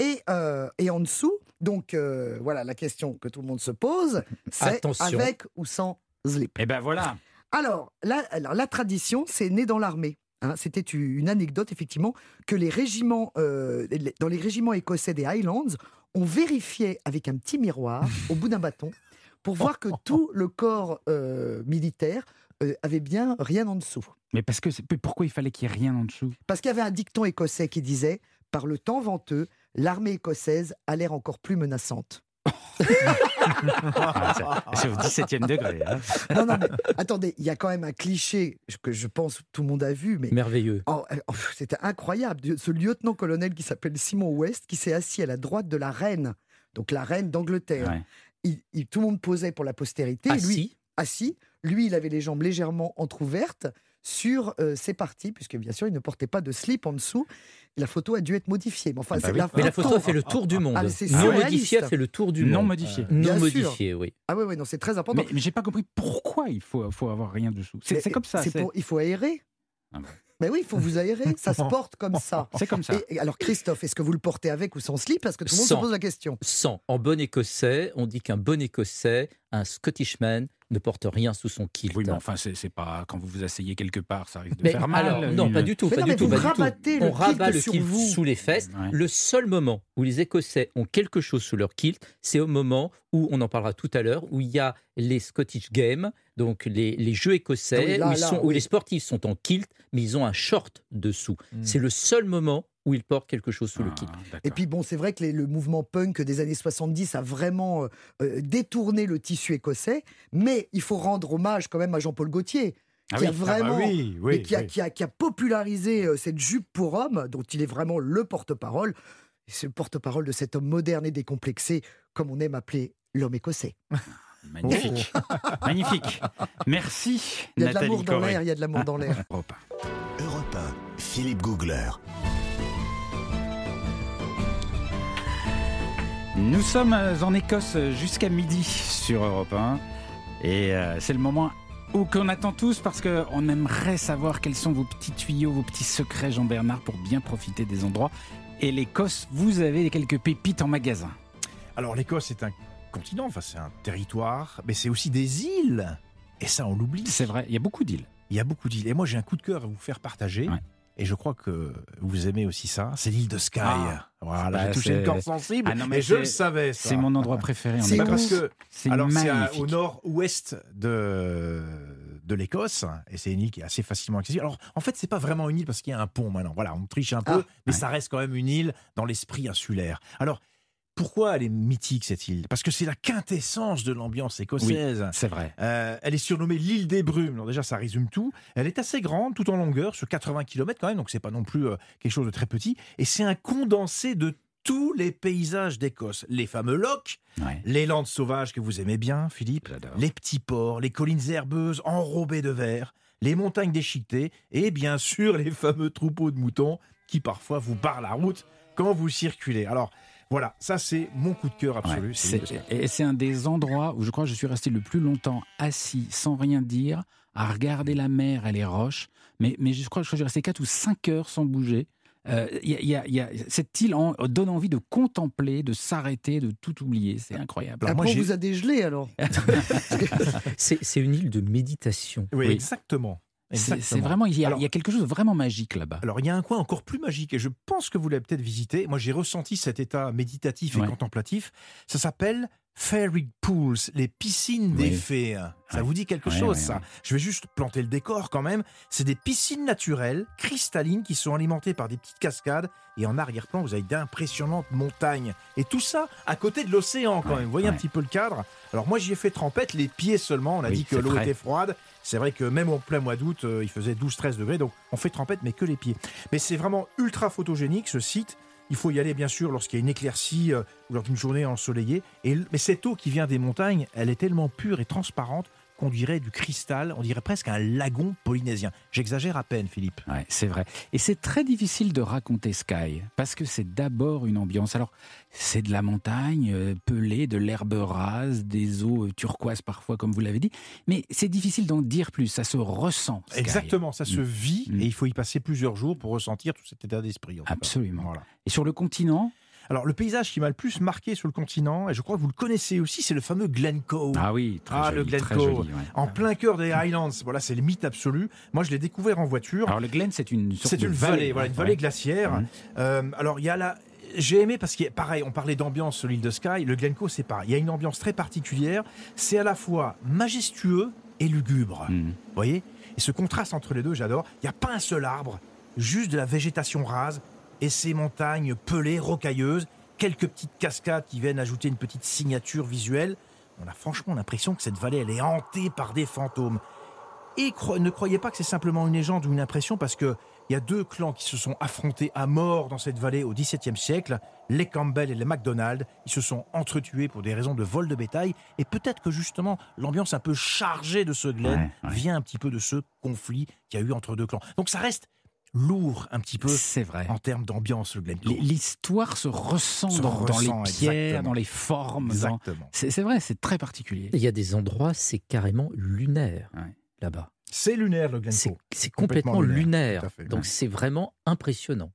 et, euh, et en dessous, donc euh, voilà la question que tout le monde se pose, c'est avec ou sans slip. Et ben voilà. Alors, la, alors, la tradition, c'est né dans l'armée. Hein. C'était une anecdote, effectivement, que les régiments, euh, dans les régiments écossais des Highlands, on vérifiait avec un petit miroir au bout d'un bâton pour voir que tout le corps euh, militaire euh, avait bien rien en dessous. Mais parce que pourquoi il fallait qu'il n'y ait rien en dessous? Parce qu'il y avait un dicton écossais qui disait Par le temps venteux, l'armée écossaise a l'air encore plus menaçante. Ah, c'est- au 17e degré. hein. Non, non, mais attendez, il y a quand même un cliché que je pense tout le monde a vu, mais Merveilleux. Oh, euh, oh, C'était incroyable. Ce lieutenant-colonel qui s'appelle Simon West, qui s'est assis à la droite de la reine, donc la reine d'Angleterre. Ouais. Il- il- tout le monde posait pour la postérité. Et lui, si, assis, lui, il avait les jambes légèrement entrouvertes sur euh, ses parties, puisque bien sûr, il ne portait pas de slip en dessous. La photo a dû être modifiée. Mais enfin, Ah bah c'est oui. la mais la photo a fait le tour du monde. Ah, mais c'est non surréaliste. modifié a fait le tour du Non monde. modifié. Non Bien sûr. modifié, oui. Ah oui, oui, non, c'est très important. Mais, mais j'ai pas compris pourquoi il faut, faut avoir rien dessous. C'est comme ça. pour- il faut aérer. Ah bah. Mais oui, il faut vous aérer. Ça se porte comme ça. c'est comme ça. Et, et alors, Christophe, est-ce que vous le portez avec ou sans slip? Parce que tout le monde Sans. se pose la question. Sans. En bon écossais, on dit qu'un bon écossais, un Scottishman, ne porte rien sous son kilt. Oui, mais enfin, c'est pas quand vous vous asseyez quelque part, ça risque de Mais faire mal. alors, non, pas du tout, Mais pas non, du mais tout, vous pas du tout. On rabat kilt le sur kilt vous. sous les fesses. Ouais. Le seul moment où les Écossais ont quelque chose sous leur kilt, c'est au moment où, on en parlera tout à l'heure, où il y a les Scottish Games, donc les, les jeux écossais, Ah oui, là, où, ils là, sont- où oui. les sportifs sont en kilt, mais ils ont un short dessous. Mm. C'est le seul moment où ils portent quelque chose sous le Ah, kilt. d'accord. Et puis bon, c'est vrai que les- le mouvement punk des années 70 a vraiment euh, euh, détourné le tissu écossais, mais il faut rendre hommage quand même à Jean-Paul Gaultier, Ah qui oui. a vraiment, Ah bah oui, qui, a, oui. qui a- qui a popularisé euh, cette jupe pour homme, dont il est vraiment le porte-parole. C'est le porte-parole de cet homme moderne et décomplexé, comme on aime appeler l'homme écossais. Magnifique. Magnifique. Merci, Il y a de l'amour dans l'air, il y a de l'amour dans l'air. Europe Europe 1, Philippe Googler. Nous sommes en Écosse jusqu'à midi sur Europe 1 et euh, c'est le moment où qu'on attend tous parce qu'on aimerait savoir quels sont vos petits tuyaux, vos petits secrets Jean-Bernard pour bien profiter des endroits. Et l'Écosse, vous avez quelques pépites en magasin. Alors l'Écosse c'est un continent, enfin c'est un territoire, mais c'est aussi des îles. Et ça on l'oublie. C'est vrai, il y a beaucoup d'îles. Il y a beaucoup d'îles. Et moi j'ai un coup de cœur à vous faire partager. Ouais. Et je crois que vous aimez aussi ça. C'est l'île de Skye. Ah. voilà, j'ai touché une corde sensible. Ah non, mais et je le savais. C'est mon endroit préféré en C'est parce que C'est alors au nord-ouest de de l'Écosse et c'est une île qui est assez facilement accessible. Alors en fait c'est pas vraiment une île parce qu'il y a un pont maintenant. Voilà, on triche un peu, Ah, mais ouais. ça reste quand même une île dans l'esprit insulaire. Alors pourquoi elle est mythique cette île? Parce que c'est la quintessence de l'ambiance écossaise. C'est vrai. Euh, elle est surnommée l'île des brumes. Alors déjà, ça résume tout. Elle est assez grande, tout en longueur, sur 80 km quand même, donc c'est pas non plus euh, quelque chose de très petit. Et c'est un condensé de tous les paysages d'Écosse. Les fameux lochs, Ouais. les landes sauvages que vous aimez bien, Philippe, les petits ports, les collines herbeuses enrobées de verre, les montagnes déchiquetées et bien sûr les fameux troupeaux de moutons qui parfois vous barrent la route quand vous circulez. Alors voilà, ça c'est mon coup de cœur absolu. Ouais, c'est et c'est un des endroits où je crois que je suis resté le plus longtemps assis, sans rien dire, à regarder la mer et les roches. Mais, mais je crois que je suis resté 4 ou 5 heures sans bouger. Euh, il y a- il y a- il y a- cette île en- donne envie de contempler, de s'arrêter, de tout oublier. C'est incroyable. Alors, moi, on vous a dégelé alors. C'est c'est une île de méditation. Oui, Oui. exactement. C'est vraiment, il y, a, Alors- il y a quelque chose de vraiment magique là-bas. Alors, il y a un coin encore plus magique, et je pense que vous l'avez peut-être visité. Moi, j'ai ressenti cet état méditatif et Ouais. contemplatif. Ça s'appelle Fairy Pools, les piscines des fées. Ça Ouais. vous dit quelque Ouais, chose, ouais, ça. Je vais juste planter le décor quand même. C'est des piscines naturelles, cristallines, qui sont alimentées par des petites cascades. Et en arrière-plan, vous avez d'impressionnantes montagnes. Et tout ça à côté de l'océan quand même. Vous voyez un petit peu le cadre Alors moi, j'y ai fait trempette, les pieds seulement. On a Oui, dit que l'eau était froide. C'est vrai que même au plein mois d'août, euh, il faisait 12-13 degrés. Donc on fait trempette, mais que les pieds. Mais c'est vraiment ultra photogénique ce site. Il faut y aller bien sûr lorsqu'il y a une éclaircie euh, ou lors d'une journée ensoleillée. Mais cette eau qui vient des montagnes, elle est tellement pure et transparente qu'on dirait du cristal, on dirait presque un lagon polynésien. J'exagère à peine, Philippe. Ouais, c'est vrai. Et c'est très difficile de raconter Sky, parce que c'est d'abord une ambiance. Alors, c'est de la montagne, euh, pelée, de l'herbe rase, des eaux euh, turquoises parfois, comme vous l'avez dit, mais c'est difficile d'en dire plus, ça se ressent. Sky. Exactement, ça se vit Mm. et il faut y passer plusieurs jours pour ressentir tout cet état d'esprit. Absolument. Voilà. Et sur le continent Alors le paysage qui m'a le plus marqué sur le continent, et je crois que vous le connaissez aussi, c'est le fameux Glencoe. Ah oui, très Ah, joli, le très Glencoe. joli, ouais. En plein cœur des Highlands, voilà, c'est le mythe absolu. Moi, je l'ai découvert en voiture. Alors le Glen, c'est une sorte C'est de une vallée, voilà, une vallée ouais. glaciaire. Euh, alors, il y a la. J'ai aimé parce que, pareil, on parlait d'ambiance sur l'île de Skye. Le Glencoe, c'est pareil. Il y a une ambiance très particulière. C'est à la fois majestueux et lugubre. Mhm. Vous voyez? Et ce contraste entre les deux, j'adore. Il n'y a pas un seul arbre, juste de la végétation rase et ces montagnes pelées, rocailleuses, quelques petites cascades qui viennent ajouter une petite signature visuelle. On a franchement l'impression que cette vallée, elle est hantée par des fantômes. Et cro- ne croyez pas que c'est simplement une légende ou une impression, parce que il y a deux clans qui se sont affrontés à mort dans cette vallée au XVIIe siècle, les Campbell et les MacDonald. Ils se sont entretués pour des raisons de vol de bétail, et peut-être que justement l'ambiance un peu chargée de ce Glen Ouais, ouais. vient un petit peu de ce conflit qu'il y a eu entre deux clans. Donc ça reste lourd un petit peu C'est vrai. en termes d'ambiance le Glencoe. L'histoire se ressent, Se dans, dans les pierres, exactement. dans les formes. Exactement. C'est c'est vrai, c'est très particulier. Il y a des endroits, c'est carrément lunaire Ouais. là-bas. C'est lunaire le C'est Glencoe. c'est complètement complètement, lunaire, fait. Donc Ouais. c'est vraiment impressionnant.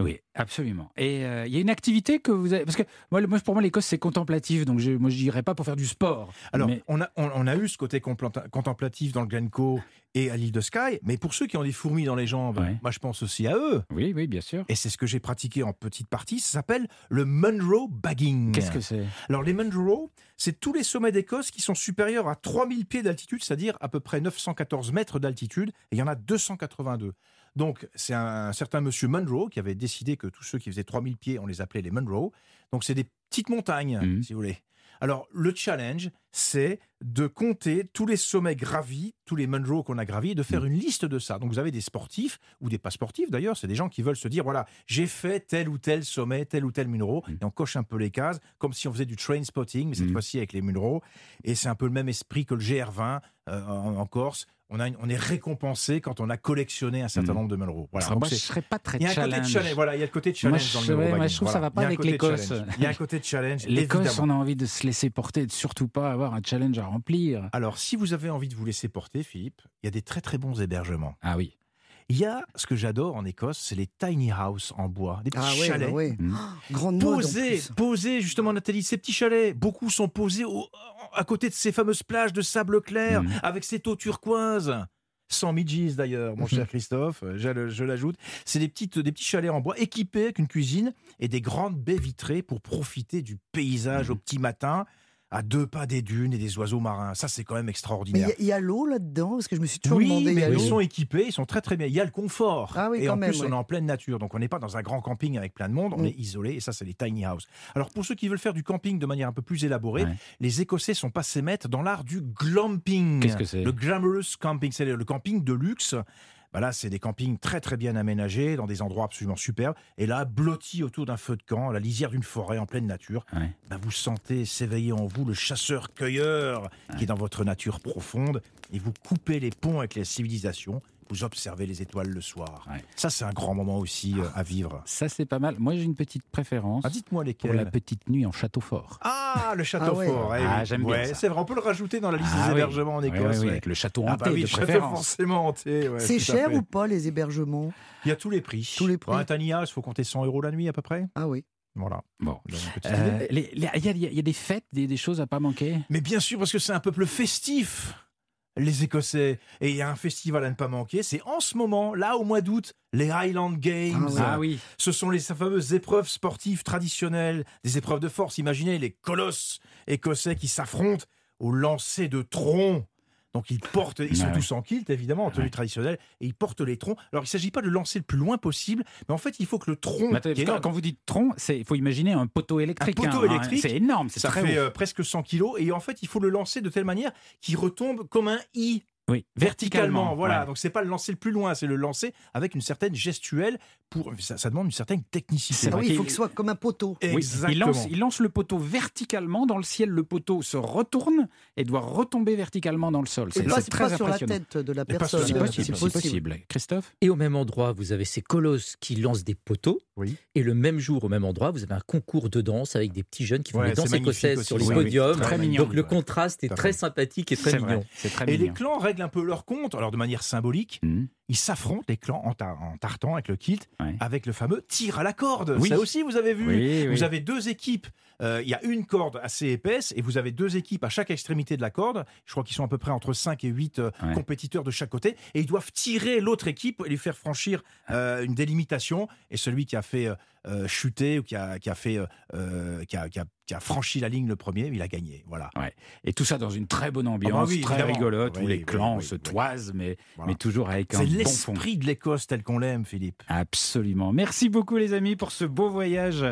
Oui, absolument. Et euh, il y a une activité que vous avez... Parce que moi, le- moi, pour moi, l'Écosse, c'est contemplatif, donc je, moi, je n'irais pas pour faire du sport. Alors, Mais- on, a, on, on a eu ce côté contemplatif dans le Glencoe et à l'île de Skye, mais pour ceux qui ont des fourmis dans les jambes, Ouais. moi je pense aussi à eux. Oui, oui, bien sûr. Et c'est ce que j'ai pratiqué en petite partie. Ça s'appelle le Munro Bagging. Qu'est-ce que c'est? Alors, les Munro, c'est tous les sommets d'Écosse qui sont supérieurs à 3000 pieds d'altitude, c'est-à-dire à peu près 914 mètres d'altitude, et il y en a 282. Donc, c'est un, certain monsieur Munro qui avait décidé que tous ceux qui faisaient 3000 pieds, on les appelait les Munro. Donc, c'est des petites montagnes, Mhm. si vous voulez. Alors, le challenge, c'est de compter tous les sommets gravis, tous les Munro qu'on a gravis, et de faire une liste de ça. Donc, vous avez des sportifs, ou des pas sportifs d'ailleurs, c'est des gens qui veulent se dire, voilà, j'ai fait tel ou tel sommet, tel ou tel Munro, Mhm. et on coche un peu les cases, comme si on faisait du train spotting, mais cette Mhm. fois-ci avec les Munro. Et c'est un peu le même esprit que le GR20 euh, en, en Corse. On, a une- on est récompensé quand on a collectionné un certain nombre de Munro. Voilà. Moi, je ne serais pas très il y a un côté de challenge. Voilà, il y a le côté de Moi, challenge je- dans le ouais, Munro moi, je trouve que ça Voilà. va pas avec l'Écosse. Il y a un côté de challenge. L'Écosse, on a envie de se laisser porter, de surtout pas avoir un challenge à remplir. Alors, si vous avez envie de vous laisser porter, Philippe, il y a des très très bons hébergements. Ah oui. Il y a ce que j'adore en Écosse, c'est les tiny houses en bois, des petits Ah ouais, chalets. bah ouais. Mhm. Grande mode en Posés, posés justement Nathalie, ces petits chalets, beaucoup sont posés au- à côté de ces fameuses plages de sable clair, Mhm. avec cette eau turquoise. Sans midges d'ailleurs, mon cher Christophe, je, l'ajoute. C'est des, petites, des petits chalets en bois équipés avec une cuisine et des grandes baies vitrées pour profiter du paysage au petit matin, à deux pas des dunes et des oiseaux marins. Ça, c'est quand même Mais il extraordinaire. y a- il y a, l'eau là-dedans Parce que je me suis toujours Oui, demandé. mais a ils sont équipés, ils sont très très bien. Il y a le confort. Ah oui, et quand en même, plus, ouais. on est en pleine nature. Donc on n'est pas dans un grand camping avec plein de monde, on Mm. est isolé. Et ça, c'est les tiny houses. Alors pour ceux qui veulent faire du camping de manière un peu plus élaborée, Ouais. les Écossais sont passés maîtres dans l'art du glamping. Qu'est-ce que c'est? Le glamorous camping, c'est le camping de luxe. Bah là, c'est des campings très très bien aménagés, dans des endroits absolument superbes. Et là, blotti autour d'un feu de camp, à la lisière d'une forêt en pleine nature, Ouais. bah, vous sentez s'éveiller en vous le chasseur-cueilleur qui est dans votre nature profonde et vous coupez les ponts avec les civilisations vous observez les étoiles le soir. Ouais. Ça, c'est un grand moment aussi euh, à vivre. Ça, c'est pas mal. Moi, j'ai une petite préférence Ah, dites-moi pour la petite nuit en château fort. Ah, le château Ah ouais. fort. eh Ah, oui. j'aime bien. C'est vrai, on peut le rajouter dans la liste Ah des oui. hébergements en Écosse. ouais, oui, ouais. avec le château Ah hanté bah oui, de préférence. forcément hanté. ouais, C'est cher ou pas les hébergements Il y a tous les prix. Tous les prix. Pour un Tania, il faut compter 100 euros la nuit à peu près. Ah oui. Voilà. Bon. Euh, Il y, a- il y a des fêtes, des, des choses à pas manquer? Mais bien sûr, parce que c'est un peuple festif, les Écossais. Et il y a un festival à ne pas manquer. C'est en ce moment, là, au mois d'août, les Highland Games. Ah ouais. oui. Ce sont les fameuses épreuves sportives traditionnelles, des épreuves de force. Imaginez les colosses écossais qui s'affrontent au lancer de troncs. Donc ils portent, ils sont Ouais, tous en kilt évidemment, en tenue Ouais. traditionnelle, et ils portent les troncs. Alors il ne s'agit pas de lancer le plus loin possible, mais en fait il faut que le tronc, quand, vous dites tronc, il faut imaginer un poteau électrique. poteau hein, hein. électrique, c'est énorme, c'est ça très fait euh, presque 100 kilos, et en fait il faut le lancer de telle manière qu'il retombe comme un i oui, verticalement. Voilà, ouais. donc c'est pas le lancer le plus loin, c'est le lancer avec une certaine gestuelle. Pour ça, ça demande une certaine technicité. Ah vrai oui, il faut que ce soit comme un poteau. Exactement. il, lance, il lance le poteau verticalement dans le ciel. Le poteau se retourne et doit retomber verticalement dans le sol. C'est pas, c'est pas très sur la tête de la personne. C'est possible, c'est possible. Christophe? Et au même endroit, vous avez ces colosses qui lancent des poteaux. Oui. Et le même jour, au même endroit, vous avez un concours de danse avec des petits jeunes qui font Ouais, des danses écossaises aussi. sur les Oui, oui, podiums. très Très mignon. mignon. Donc le ouais. contraste est très sympathique et très mignon. très Et les clans règlent un peu leur compte, alors de manière symbolique. Mhm. Ils s'affrontent, les clans, en, tar- en tartan avec le kilt, Ouais. avec le fameux tir à la corde. Oui. Ça aussi, vous avez vu. Oui, oui. Vous avez deux équipes. Euh, Il y a une corde assez épaisse et vous avez deux équipes à chaque extrémité de la corde. Je crois qu'ils sont à peu près entre 5 et 8 euh, Ouais. compétiteurs de chaque côté. Et ils doivent tirer l'autre équipe et lui faire franchir euh, une délimitation. Et celui qui a fait euh, chuter ou qui a, qui a fait, euh, euh, qui, a, qui a- qui a franchi la ligne le premier, il a gagné. Voilà. Et tout ça dans une très bonne ambiance, Ah bah oui, très évidemment. rigolote, où les clans oui, se toisent, mais, Voilà. mais toujours avec un C'est bon fond. l'esprit de l'Écosse tel qu'on l'aime, Philippe. Absolument. Merci beaucoup les amis pour ce beau voyage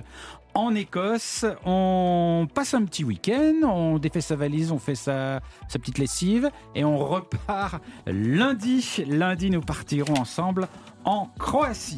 en Écosse. On passe un petit week-end, on défait sa valise, on fait sa, sa petite lessive et on repart lundi. Lundi, nous partirons ensemble en Croatie.